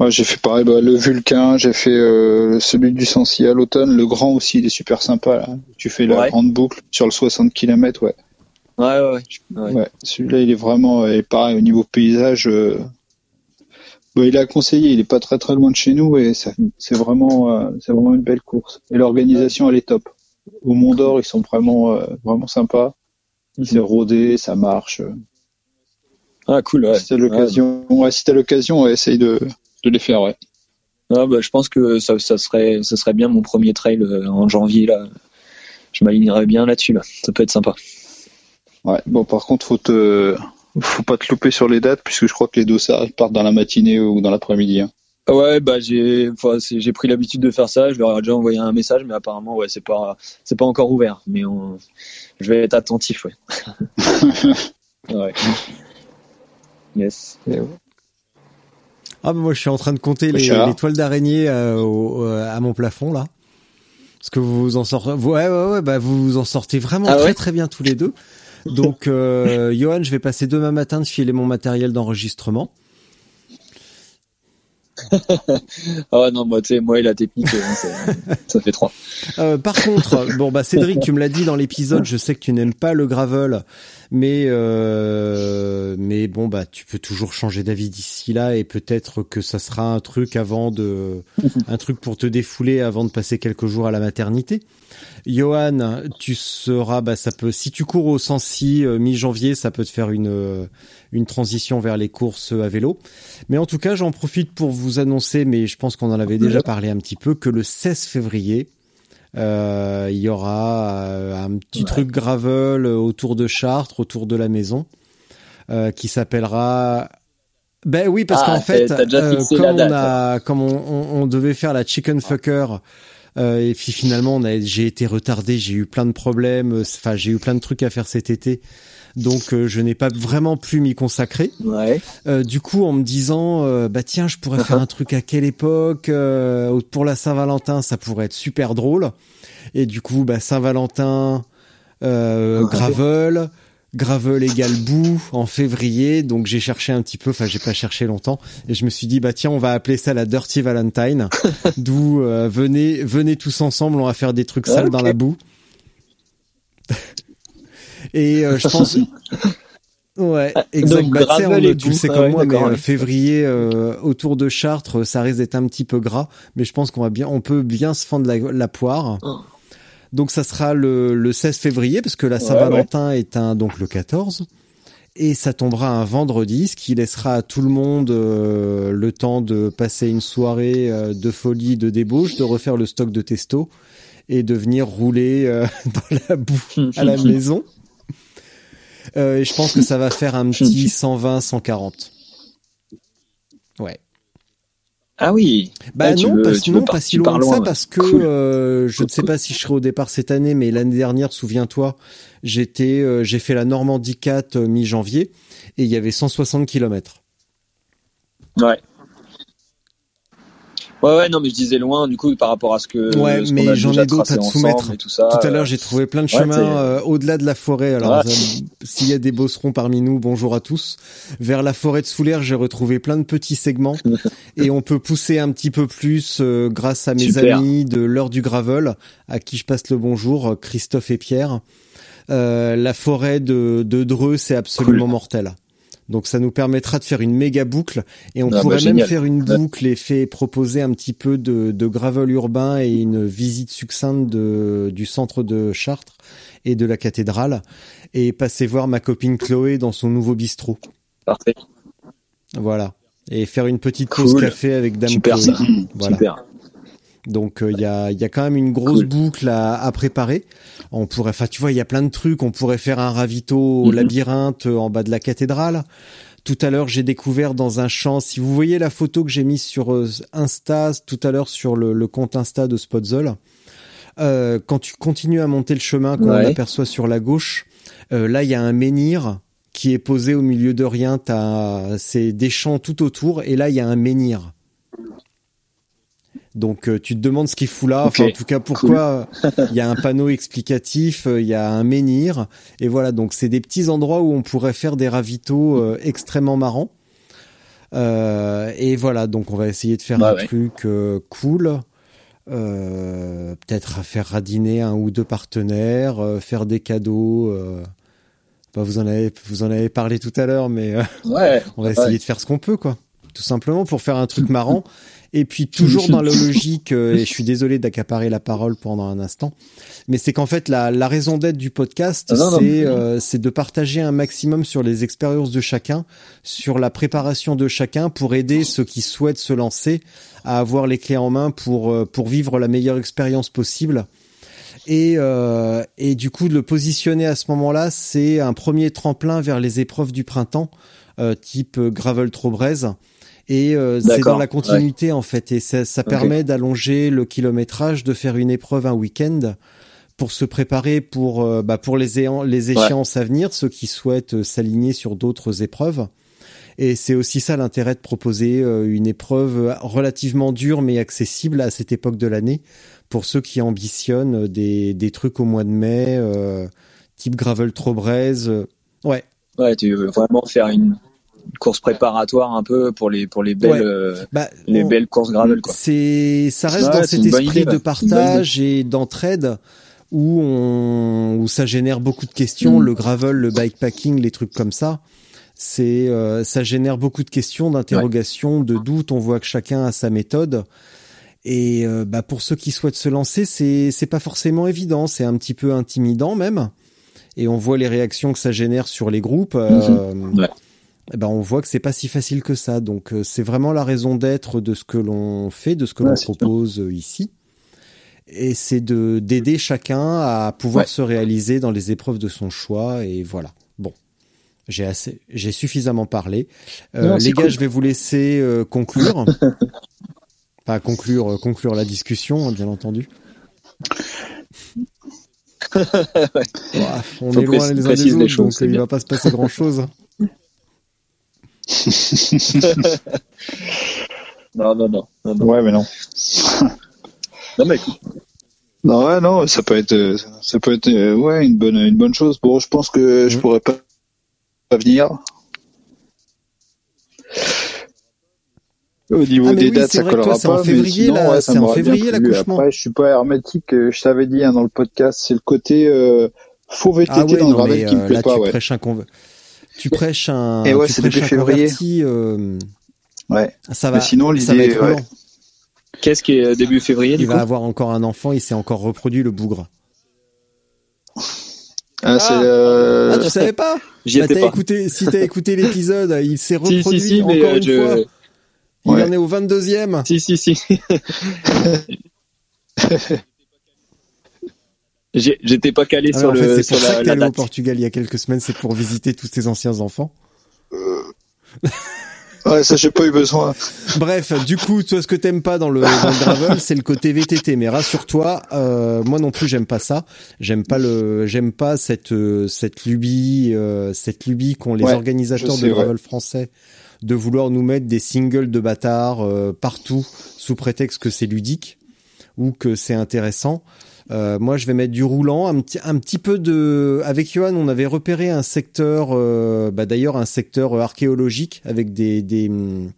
Ouais, j'ai fait pareil, bah, le Vulcain, j'ai fait euh, celui du Sensi à l'automne, le grand aussi, il est super sympa là. Tu fais la grande boucle sur le 60 km, ouais. Ouais, ouais, ouais. ouais. Celui-là, il est vraiment, et pareil au niveau paysage, euh, bah, il a conseillé, il est pas très très loin de chez nous et c'est vraiment, euh, c'est vraiment une belle course. Et l'organisation, elle est top. Au Mont d'Or, ils sont vraiment, vraiment sympas. Mhm. C'est rodé, ça marche. Ah, cool, ouais. Si t'as l'occasion, ouais. si t'as l'occasion, essaye de, de les faire, ouais. Ah, bah, je pense que ça, ça, serait, ça serait bien mon premier trail euh, en janvier, là. Je m'alignerais bien là-dessus, là. Ça peut être sympa. Ouais, bon, par contre, faut te, faut pas te louper sur les dates, puisque je crois que les dossards partent dans la matinée ou dans l'après-midi. Hein. Ouais, bah j'ai, j'ai pris l'habitude de faire ça. Je leur ai déjà envoyé un message, mais apparemment, ouais, c'est pas, c'est pas encore ouvert. Mais on... je vais être attentif, ouais. [LAUGHS] ouais. Yes. Ah bah moi je suis en train de compter les, les, toiles d'araignée euh, euh, à mon plafond là. Parce que vous vous en sortez, ouais ouais ouais, bah vous vous en sortez vraiment ah très très bien tous les deux. Donc euh, [LAUGHS] Johan, je vais passer demain matin de filer mon matériel d'enregistrement. Ah non, moi, tu sais, moi et la technique, hein, [LAUGHS] ça fait trois. Euh, par contre, bon bah Cédric, tu me l'as dit dans l'épisode, je sais que tu n'aimes pas le gravel, mais euh, mais bon bah tu peux toujours changer d'avis d'ici là et peut-être que ça sera un truc avant de un truc pour te défouler avant de passer quelques jours à la maternité. Johan, tu seras, bah, ça peut, si tu cours au Sensi euh, mi-janvier, ça peut te faire une, euh, une transition vers les courses à vélo. Mais en tout cas, j'en profite pour vous annoncer, mais je pense qu'on en avait déjà parlé un petit peu, que le 16 février, euh, il y aura un petit truc gravel autour de Chartres, autour de la maison, qui s'appellera ben oui, parce ah, qu'en fait, comme, on, a, comme on, on, devait faire la chicken fucker Euh, et puis finalement, on a, j'ai été retardé, j'ai eu plein de problèmes, enfin j'ai eu plein de trucs à faire cet été, donc euh, je n'ai pas vraiment pu m'y consacrer. Ouais. Euh, du coup, en me disant, euh, bah tiens, je pourrais faire un truc à quelle époque euh, pour la Saint-Valentin, ça pourrait être super drôle. Et du coup, bah Saint-Valentin, euh, Ouais. gravel. Gravel égale boue en février, donc j'ai cherché un petit peu, enfin j'ai pas cherché longtemps, et je me suis dit bah tiens on va appeler ça la Dirty Valentine, [LAUGHS] d'où euh, venez venez tous ensemble, on va faire des trucs sales dans la boue. [LAUGHS] et euh, je pense [LAUGHS] ouais exact. Donc, Bah, on- tu le sais Ah comme ouais, moi, mais d'accord, euh, février euh, autour de Chartres, ça risque d'être un petit peu gras, mais je pense qu'on va bien, on peut bien se fendre la, la poire. Oh. Donc ça sera le, le 16 février parce que la Saint-Valentin est un donc le 14 et ça tombera un vendredi, ce qui laissera à tout le monde euh, le temps de passer une soirée euh, de folie, de débauche, de refaire le stock de testo et de venir rouler euh, [LAUGHS] dans la boue à la [LAUGHS] maison. Euh, et je pense que ça va faire un petit 120, 140. Ouais. Ah oui. Bah non, veux- pas, non, si loin que ça, ouais. parce que Cool. euh, je ne sais pas si je serai au départ cette année, mais l'année dernière, souviens-toi, j'étais, euh, j'ai fait la Normandie 4 euh, mi-janvier et il y avait 160 kilomètres. Ouais. Ouais, ouais, non, mais je disais loin, du coup, par rapport à ce que. Ouais, ce mais j'en ai d'autres à te soumettre. tout ça. Tout à l'heure, euh, j'ai trouvé plein de ouais, chemins euh, au-delà de la forêt. Alors, Ouais. euh, s'il y a des bosserons parmi nous, bonjour à tous. Vers la forêt de Soulaire, j'ai retrouvé plein de petits segments [LAUGHS] et on peut pousser un petit peu plus euh, grâce à mes Super. amis de l'heure du gravel, à qui je passe le bonjour, Christophe et Pierre. Euh, la forêt de, de Dreux, c'est absolument Cool. mortel. Donc ça nous permettra de faire une méga boucle et on Ah bah, pourrait même génial. faire une Ouais. boucle et fait proposer un petit peu de, de gravel urbain et une visite succincte de, du centre de Chartres et de la cathédrale et passer voir ma copine Chloé dans son nouveau bistrot. Parfait. Voilà. Et faire une petite pause café avec Dame Super, Chloé. ça. Voilà. Super. Donc il y, a, y a quand même une grosse Cool. boucle à, à préparer. On pourrait, enfin tu vois, il y a plein de trucs. On pourrait faire un ravito au Mhm. labyrinthe euh, en bas de la cathédrale. Tout à l'heure, j'ai découvert dans un champ. Si vous voyez la photo que j'ai mise sur euh, Insta tout à l'heure sur le, le compte Insta de Spotzel, euh, quand tu continues à monter le chemin qu'on Ouais. aperçoit sur la gauche, euh, là il y a un menhir qui est posé au milieu de rien. T'as, c'est des champs tout autour, et là il y a un menhir. Donc euh, tu te demandes ce qu'il fout là. Enfin, en tout cas, pourquoi il y a un panneau explicatif, euh, il y a un menhir, et voilà. Donc c'est des petits endroits où on pourrait faire des ravitaux euh, extrêmement marrants. Euh, et voilà, donc on va essayer de faire Bah un ouais. truc euh, cool. Euh, peut-être à faire radiner un ou deux partenaires, euh, faire des cadeaux. euh, bah, vous en avez vous en avez parlé tout à l'heure, mais euh, Ouais. on va ouais. essayer de faire ce qu'on peut, quoi. Tout simplement pour faire un truc marrant. [LAUGHS] Et puis toujours [LAUGHS] dans la logique, euh, et je suis désolé d'accaparer la parole pendant un instant, mais c'est qu'en fait la, la raison d'être du podcast, Ah c'est euh, de partager un maximum sur les expériences de chacun, sur la préparation de chacun, pour aider ceux qui souhaitent se lancer à avoir les clés en main pour euh, pour vivre la meilleure expérience possible. Et, euh, et du coup, de le positionner à ce moment-là, c'est un premier tremplin vers les épreuves du printemps, euh, type euh, gravel trobrez. Et euh, c'est dans la continuité en fait, et ça, permet d'allonger le kilométrage, de faire une épreuve un week-end pour se préparer pour euh, bah, pour les, les échéances à venir, ceux qui souhaitent euh, s'aligner sur d'autres épreuves. Et c'est aussi ça l'intérêt de proposer une épreuve relativement dure mais accessible à cette époque de l'année pour ceux qui ambitionnent des, des trucs au mois de mai, euh, type gravel trobrez. euh, ouais, Ouais, tu veux vraiment faire une course préparatoire un peu pour les pour les belles Ouais. euh, bah, les on- belles courses gravel quoi. C'est, ça reste dans cet esprit idée, de partage et d'entraide où on, où ça génère beaucoup de questions. Mm. Le gravel, le bikepacking, les trucs comme ça. C'est, euh, ça génère beaucoup de questions, d'interrogations, de doutes. On voit que chacun a sa méthode. Et euh, bah pour ceux qui souhaitent se lancer, c'est c'est pas forcément évident, c'est un petit peu intimidant même. Et on voit les réactions que ça génère sur les groupes. euh, Ouais. Eh ben on voit que c'est pas si facile que ça. Donc euh, c'est vraiment la raison d'être de ce que l'on fait, de ce que Ouais, l'on sûr. propose euh, ici. Et c'est de d'aider chacun à pouvoir Ouais. se réaliser dans les épreuves de son choix. Et voilà. Bon, j'ai assez, j'ai suffisamment parlé. Euh, Non, les gars, cool. je vais vous laisser euh, conclure. [LAUGHS] Pas conclure, conclure la discussion, hein, bien entendu. [LAUGHS] On Faut est loin les uns des autres, donc il bien. va pas se passer grand chose. [LAUGHS] Non, non, non. non, non. Ouais, mais non. Non, mais écoute, Non, ouais, non, ça peut être, ça peut être, euh, ouais, une bonne, une bonne chose. Bon, je pense que je Mhm. pourrais pas, pas venir. Au niveau Ah, mais des oui, dates, ça collera toi, c'est en pas, mais février, sinon, là, ouais, ça c'est en février, l'accouchement. Après, je suis pas hermétique, euh, je t'avais dit hein, dans le podcast, c'est le côté euh, faux VTT Ah ouais, dans le gravel mais qui me euh, plaît là, pas, tu ouais. prêches un conv- tu prêches un, Et ouais, c'est un février. euh, Ouais. ça va, Mais sinon, l'idée, ouais. qu'est-ce qui est euh, début février, Il du coup va avoir encore un enfant, il s'est encore reproduit le bougre. Ah, Ah. euh, Ah, tu savais pas J'y Bah, étais t'as pas. écouté, si t'as [LAUGHS] écouté l'épisode, il s'est reproduit si, si, mais encore euh, une je... fois. Il Ouais. en est au 22e. Si, si, si. [LAUGHS] J'ai- J'étais pas calé Ah, sur, en fait, le, c'est sur pour ça la, que allé au. Portugal il y a quelques semaines, c'est pour visiter tous tes anciens enfants. ouais, ça, j'ai pas eu besoin. [LAUGHS] Bref, du coup, toi, ce que t'aimes pas dans le, dans le gravel, c'est le côté VTT. Mais rassure-toi, euh, moi non plus, j'aime pas ça. J'aime pas le, j'aime pas cette euh, cette lubie, euh, cette lubie qu'ont les Ouais, organisateurs je de sais, gravel français de vouloir nous mettre des singles de bâtards euh, partout sous prétexte que c'est ludique ou que c'est intéressant. Euh, moi, je vais mettre du roulant, un petit, un petit peu de. Avec Johan, on avait repéré un secteur, euh, bah, d'ailleurs un secteur archéologique avec des des hum,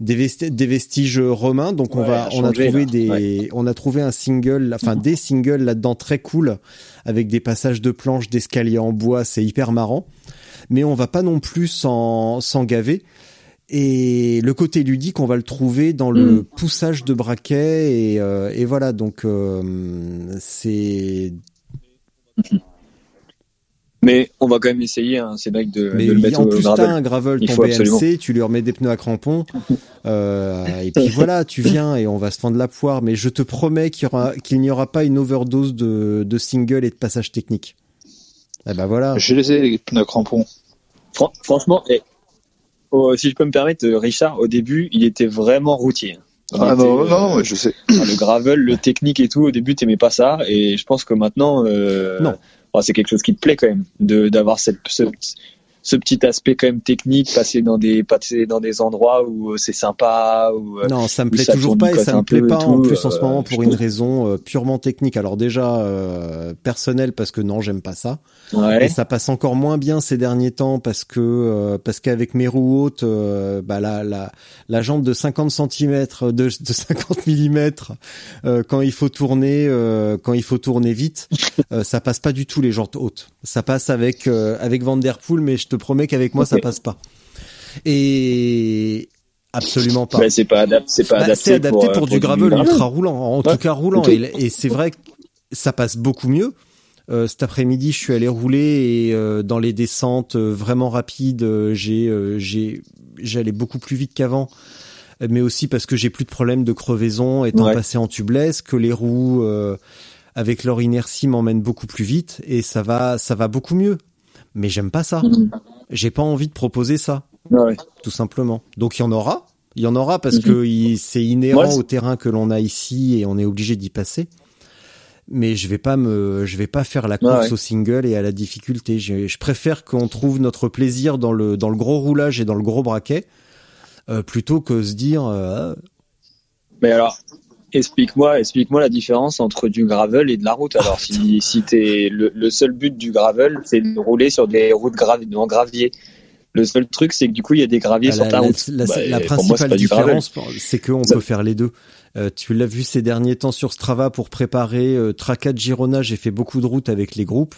des, vesti- des vestiges romains. Donc on va, on a trouvé là. des, Ouais. on a trouvé un single, enfin des singles là-dedans très cool avec des passages de planches, d'escaliers en bois. C'est hyper marrant. Mais on va pas non plus s'en s'en gaver. Et le côté ludique, on va le trouver dans le Mm. poussage de braquets et, euh, et voilà. Donc euh, c'est Mais on va quand même essayer, hein, c'est vrai, de, mais de le mettre en plus gravel. t'as un gravel ton. BMC, tu lui remets des pneus à crampons euh, et puis voilà, tu viens et on va se fendre la poire. Mais je te promets qu'il y aura qu'il n'y aura pas une overdose de, de singles et de passages techniques. Eh ben voilà. Je les ai, les pneus crampons. Fran- franchement, eh, oh, si je peux me permettre, euh, Richard, au début, il était vraiment routier. Il Ah était, non, euh, non, je sais. Le gravel, le technique et tout, au début, t'aimais pas ça. Et je pense que maintenant, euh, Non. bah, c'est quelque chose qui te plaît quand même, de d'avoir cette ce, ce petit aspect quand même technique, passer dans des passer dans des endroits où euh, c'est sympa. Où, euh, Non, ça me plaît ça toujours pas et ça me plaît pas en plus en ce euh, moment pour une trouve. raison purement technique. Alors déjà euh, personnelle parce que non, j'aime pas ça. ouais. Et ça passe encore moins bien ces derniers temps parce que euh, parce qu'avec mes roues hautes, euh, bah la la la jambe de 50 cm de de 50 mm quand il faut tourner quand il faut tourner vite, ça passe pas du tout les jantes hautes. Ça passe avec avec Van Der Poel, mais je te promets qu'avec moi ça passe pas. Et absolument pas. Bah, c'est pas Bah, adapté, c'est adapté pour, euh, du gravel ultra roulant, en tout cas roulant. Et, et c'est vrai que ça passe beaucoup mieux. Euh, cet après-midi, je suis allé rouler et euh, dans les descentes euh, vraiment rapides, j'ai j'ai j'allais beaucoup plus vite qu'avant. Mais aussi parce que j'ai plus de problème de crevaison étant Ouais. passé en tubeless, que les roues avec leur inertie m'emmènent beaucoup plus vite et ça va ça va beaucoup mieux. Mais j'aime pas ça. Mhm. J'ai pas envie de proposer ça Ouais. tout simplement. Donc il y en aura, il y en aura parce Mhm. que c'est inhérent Ouais, au terrain que l'on a ici et on est obligé d'y passer. Mais je vais pas me, je vais pas faire la course ouais. au single et à la difficulté. Je, je préfère qu'on trouve notre plaisir dans le dans le gros roulage et dans le gros braquet euh, plutôt que se dire euh, Mais alors, explique-moi, explique-moi la différence entre du gravel et de la route. Alors, si, si t'es le, le seul but du gravel, c'est de rouler sur des routes gravi en gravier. Le seul truc, c'est que du coup, il y a des graviers la, sur ta la- route. la- Bah, la moi, principale différence, c'est qu'on peut faire les deux. Euh, tu l'as vu ces derniers temps sur Strava pour préparer euh, Tracat Girona. J'ai fait beaucoup de routes avec les groupes.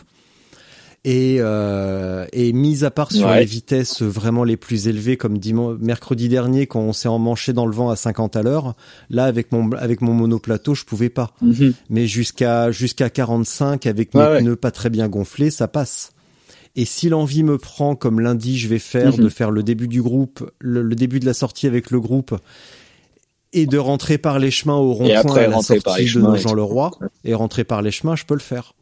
Et, euh, et mis à part sur Ouais. les vitesses vraiment les plus élevées, comme dimanche, mercredi dernier quand on s'est emmanché dans le vent à 50 à l'heure, là avec mon avec mon monoplateau je pouvais pas. Mhm. Mais jusqu'à jusqu'à 45 avec mes Ouais, ouais. pneus pas très bien gonflés, ça passe. Et si l'envie me prend, comme lundi je vais faire, Mhm. de faire le début du groupe, le, le début de la sortie avec le groupe, et de rentrer par les chemins au rond-point à la sortie par les de chemins et Jean tout. Leroy, et rentrer par les chemins, je peux le faire.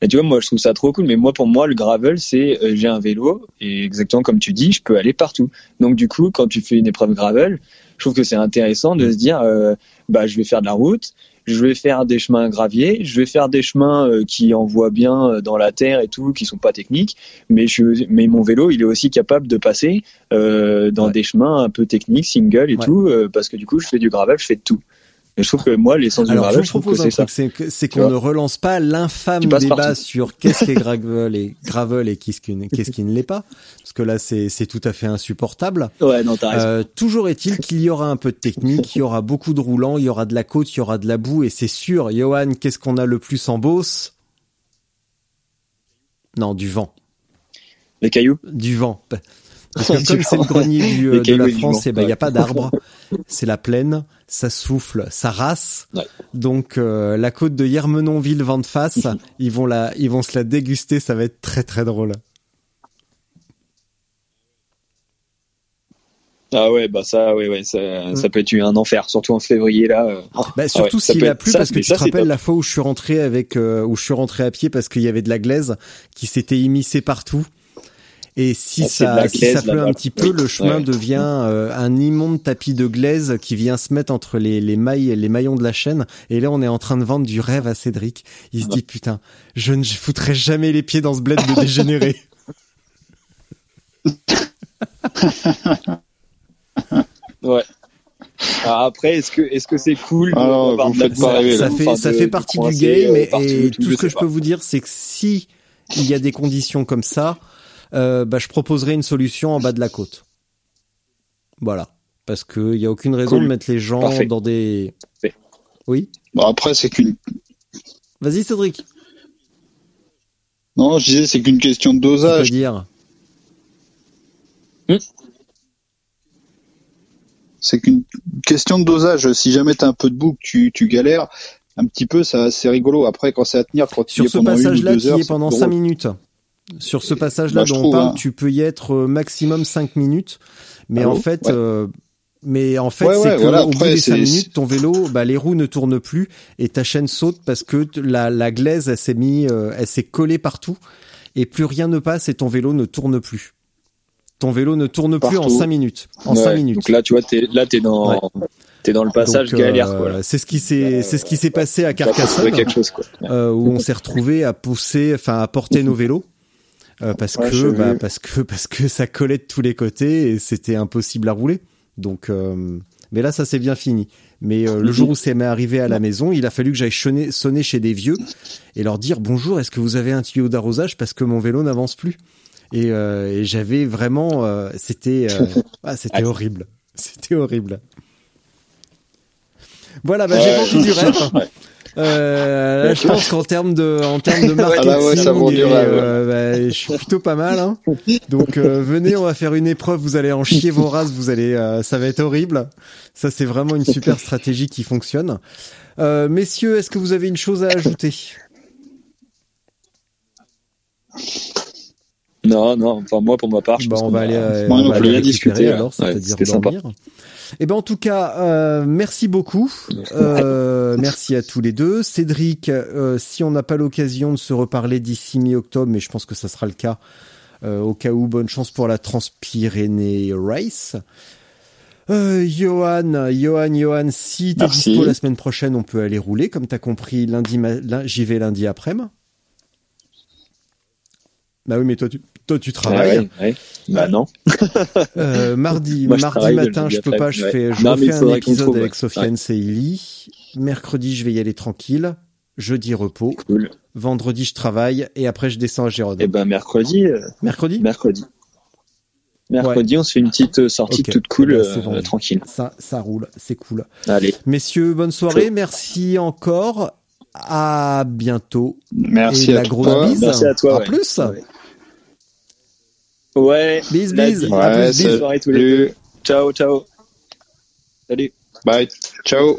Et tu vois, moi, je trouve ça trop cool. Mais moi, pour moi, le gravel, c'est euh, j'ai un vélo et exactement comme tu dis, je peux aller partout. Donc, du coup, quand tu fais une épreuve gravel, je trouve que c'est intéressant de se dire, euh, bah, je vais faire de la route. je vais faire des chemins graviers, je vais faire des chemins euh, qui envoient bien euh, dans la terre et tout, qui sont pas techniques, mais je, mais mon vélo, il est aussi capable de passer euh, dans Ouais. des chemins un peu techniques, single et Ouais. tout, euh, parce que du coup, je fais du gravel, je fais de tout. Et je trouve que moi, l'essence du je gravel, vous je trouve que c'est ça. qu'on ne relance pas l'infâme débat partout. sur qu'est-ce qui est gravel et gravel et qu'est-ce qui, qu'est-ce qui ne l'est pas, parce que là, c'est, tout à fait insupportable. Ouais, non, t'as raison. Euh, toujours est-il qu'il y aura un peu de technique, il y aura beaucoup de roulants, il y aura de la côte, il y aura de la boue, et c'est sûr, Johan, qu'est-ce qu'on a le plus en Beauce Non, du vent. Les cailloux? Du vent. [LAUGHS] Parce que comme c'est le grenier du, euh, de la France, il ben, y a ouais. pas d'arbres, c'est la plaine, ça souffle, ça. Ouais. Donc euh, la côte de Yermenonville, vent de face, ils vont la, ils vont se la déguster, ça va être très très drôle. Ah ouais, bah ça, ouais, ouais, ça, ça peut être un enfer, surtout en février là. euh. Bah, surtout ouais, ça s'il a plu ça, parce que tu ça, te rappelles la fois où je suis rentré avec euh, où je suis rentré à pied parce qu'il y avait de la glaise qui s'était immiscée partout? Et si Ah, ça si ça pleut un petit peu, le chemin Ouais. devient euh, un immonde tapis de glaise qui vient se mettre entre les, les mailles les maillons de la chaîne. Et là, on est en train de vendre du rêve à Cédric. Il se dit putain, je ne foutrai jamais les pieds dans ce bled de dégénéré. [LAUGHS] Ouais. Alors après, est-ce que est-ce que c'est cool Ah de vous faites pas là. ça fait enfin, ça de- fait partie du game et, tout je ce que je peux vous dire c'est que si il y a des conditions comme ça euh, bah, je proposerai une solution en bas de la côte voilà parce que il y a aucune raison Cool. de mettre les gens Parfait. dans des Parfait. oui Bon, après, c'est qu'une. vas-y Cédric Non, je disais, c'est qu'une question de tu dosage. dire C'est qu'une question de dosage. Si jamais t'as un peu de boucle, tu, tu galères. Un petit peu, ça, c'est rigolo. Après, quand c'est à tenir, quand tu y es pendant une ou passage là deux qui heures, est pendant plus 5 drôle. minutes sur ce passage là je dont on parle hein. tu peux y être euh, maximum 5 minutes mais Ah en bon fait Ouais. euh, mais en fait, Ouais, c'est ouais, que voilà, au bout des 5 c'est- minutes, ton vélo, bah, les roues ne tournent plus et ta chaîne saute parce que la, la glaise, elle s'est mis, euh, elle s'est collée partout et plus rien ne passe et ton vélo ne tourne plus. Ton vélo ne tourne plus en Partout. 5 minutes. En Ouais, 5 minutes. Donc là, tu vois, t'es là, t'es dans t'es dans le passage Donc, euh, galère, quoi. là. C'est ce qui s'est, c'est ce qui s'est passé à Carcassonne, quelque chose, quoi. euh, où on s'est retrouvé à pousser, enfin à porter nos vélos. Euh, parce Ouais, que bah, parce que [LAUGHS] parce que ça collait de tous les côtés et c'était impossible à rouler. Donc euh, mais là ça s'est bien fini. Mais euh, le jour où c'est m'est arrivé à la maison il a fallu que j'aille sonner, chez des vieux et leur dire bonjour est-ce que vous avez un tuyau d'arrosage parce que mon vélo n'avance plus? Et, euh, et j'avais vraiment euh, c'était euh, [LAUGHS] ah, c'était horrible. C'était horrible. Voilà bah, j'ai vendu du [LAUGHS] rêve. Euh, là, je pense qu'en termes de, en termes de [LAUGHS] Ah marketing, ouais, ça et, euh, bah, je suis plutôt pas mal. Hein. Donc euh, venez, on va faire une épreuve. Vous allez en chier vos races. Vous allez, euh, ça va être horrible. Ça, c'est vraiment une super stratégie qui fonctionne. Euh, messieurs, est-ce que vous avez une chose à ajouter? Non, non. Enfin, moi, pour ma part, je Bah, pense on va aller, on va aller discuter, alors, ouais. c'est-à-dire C'était sympa. Et ben en tout cas, euh, merci beaucoup. Euh, merci à tous les deux. Cédric, euh, si on n'a pas l'occasion de se reparler d'ici mi-octobre, mais je pense que ça sera le cas. au cas où, bonne chance pour la Transpyrénées Race. Johan, Johan, Johan, si t'es dispo la semaine prochaine, on peut aller rouler. Comme t'as compris, lundi, j'y vais lundi après-midi. Bah oui, mais toi, tu, toi, tu travailles. ouais, ouais. Bah non. Euh, mardi, [LAUGHS] Moi, je mardi le matin, je peux pas, je ouais. fais, je Non, refais un épisode trouve, avec. Sofiane Seili. Mercredi, je vais y aller tranquille. Jeudi, repos. Cool. Vendredi, je travaille et après, je descends à Gérone. Et ben mercredi, euh, Mercredi, mercredi. Mercredi, on se fait une petite euh, sortie toute cool, Eh ben, euh, tranquille. ça, ça roule, c'est cool. Allez. Messieurs, bonne soirée, merci encore. À bientôt. Merci et à la grosse toi. bise. Merci à toi, À ouais. plus. Ouais. Ouais. Bise, La bise. bise. À Ouais, plus, bise. Bonne soirée tous les deux. Salut. Ciao, ciao. Salut. Bye. Ciao.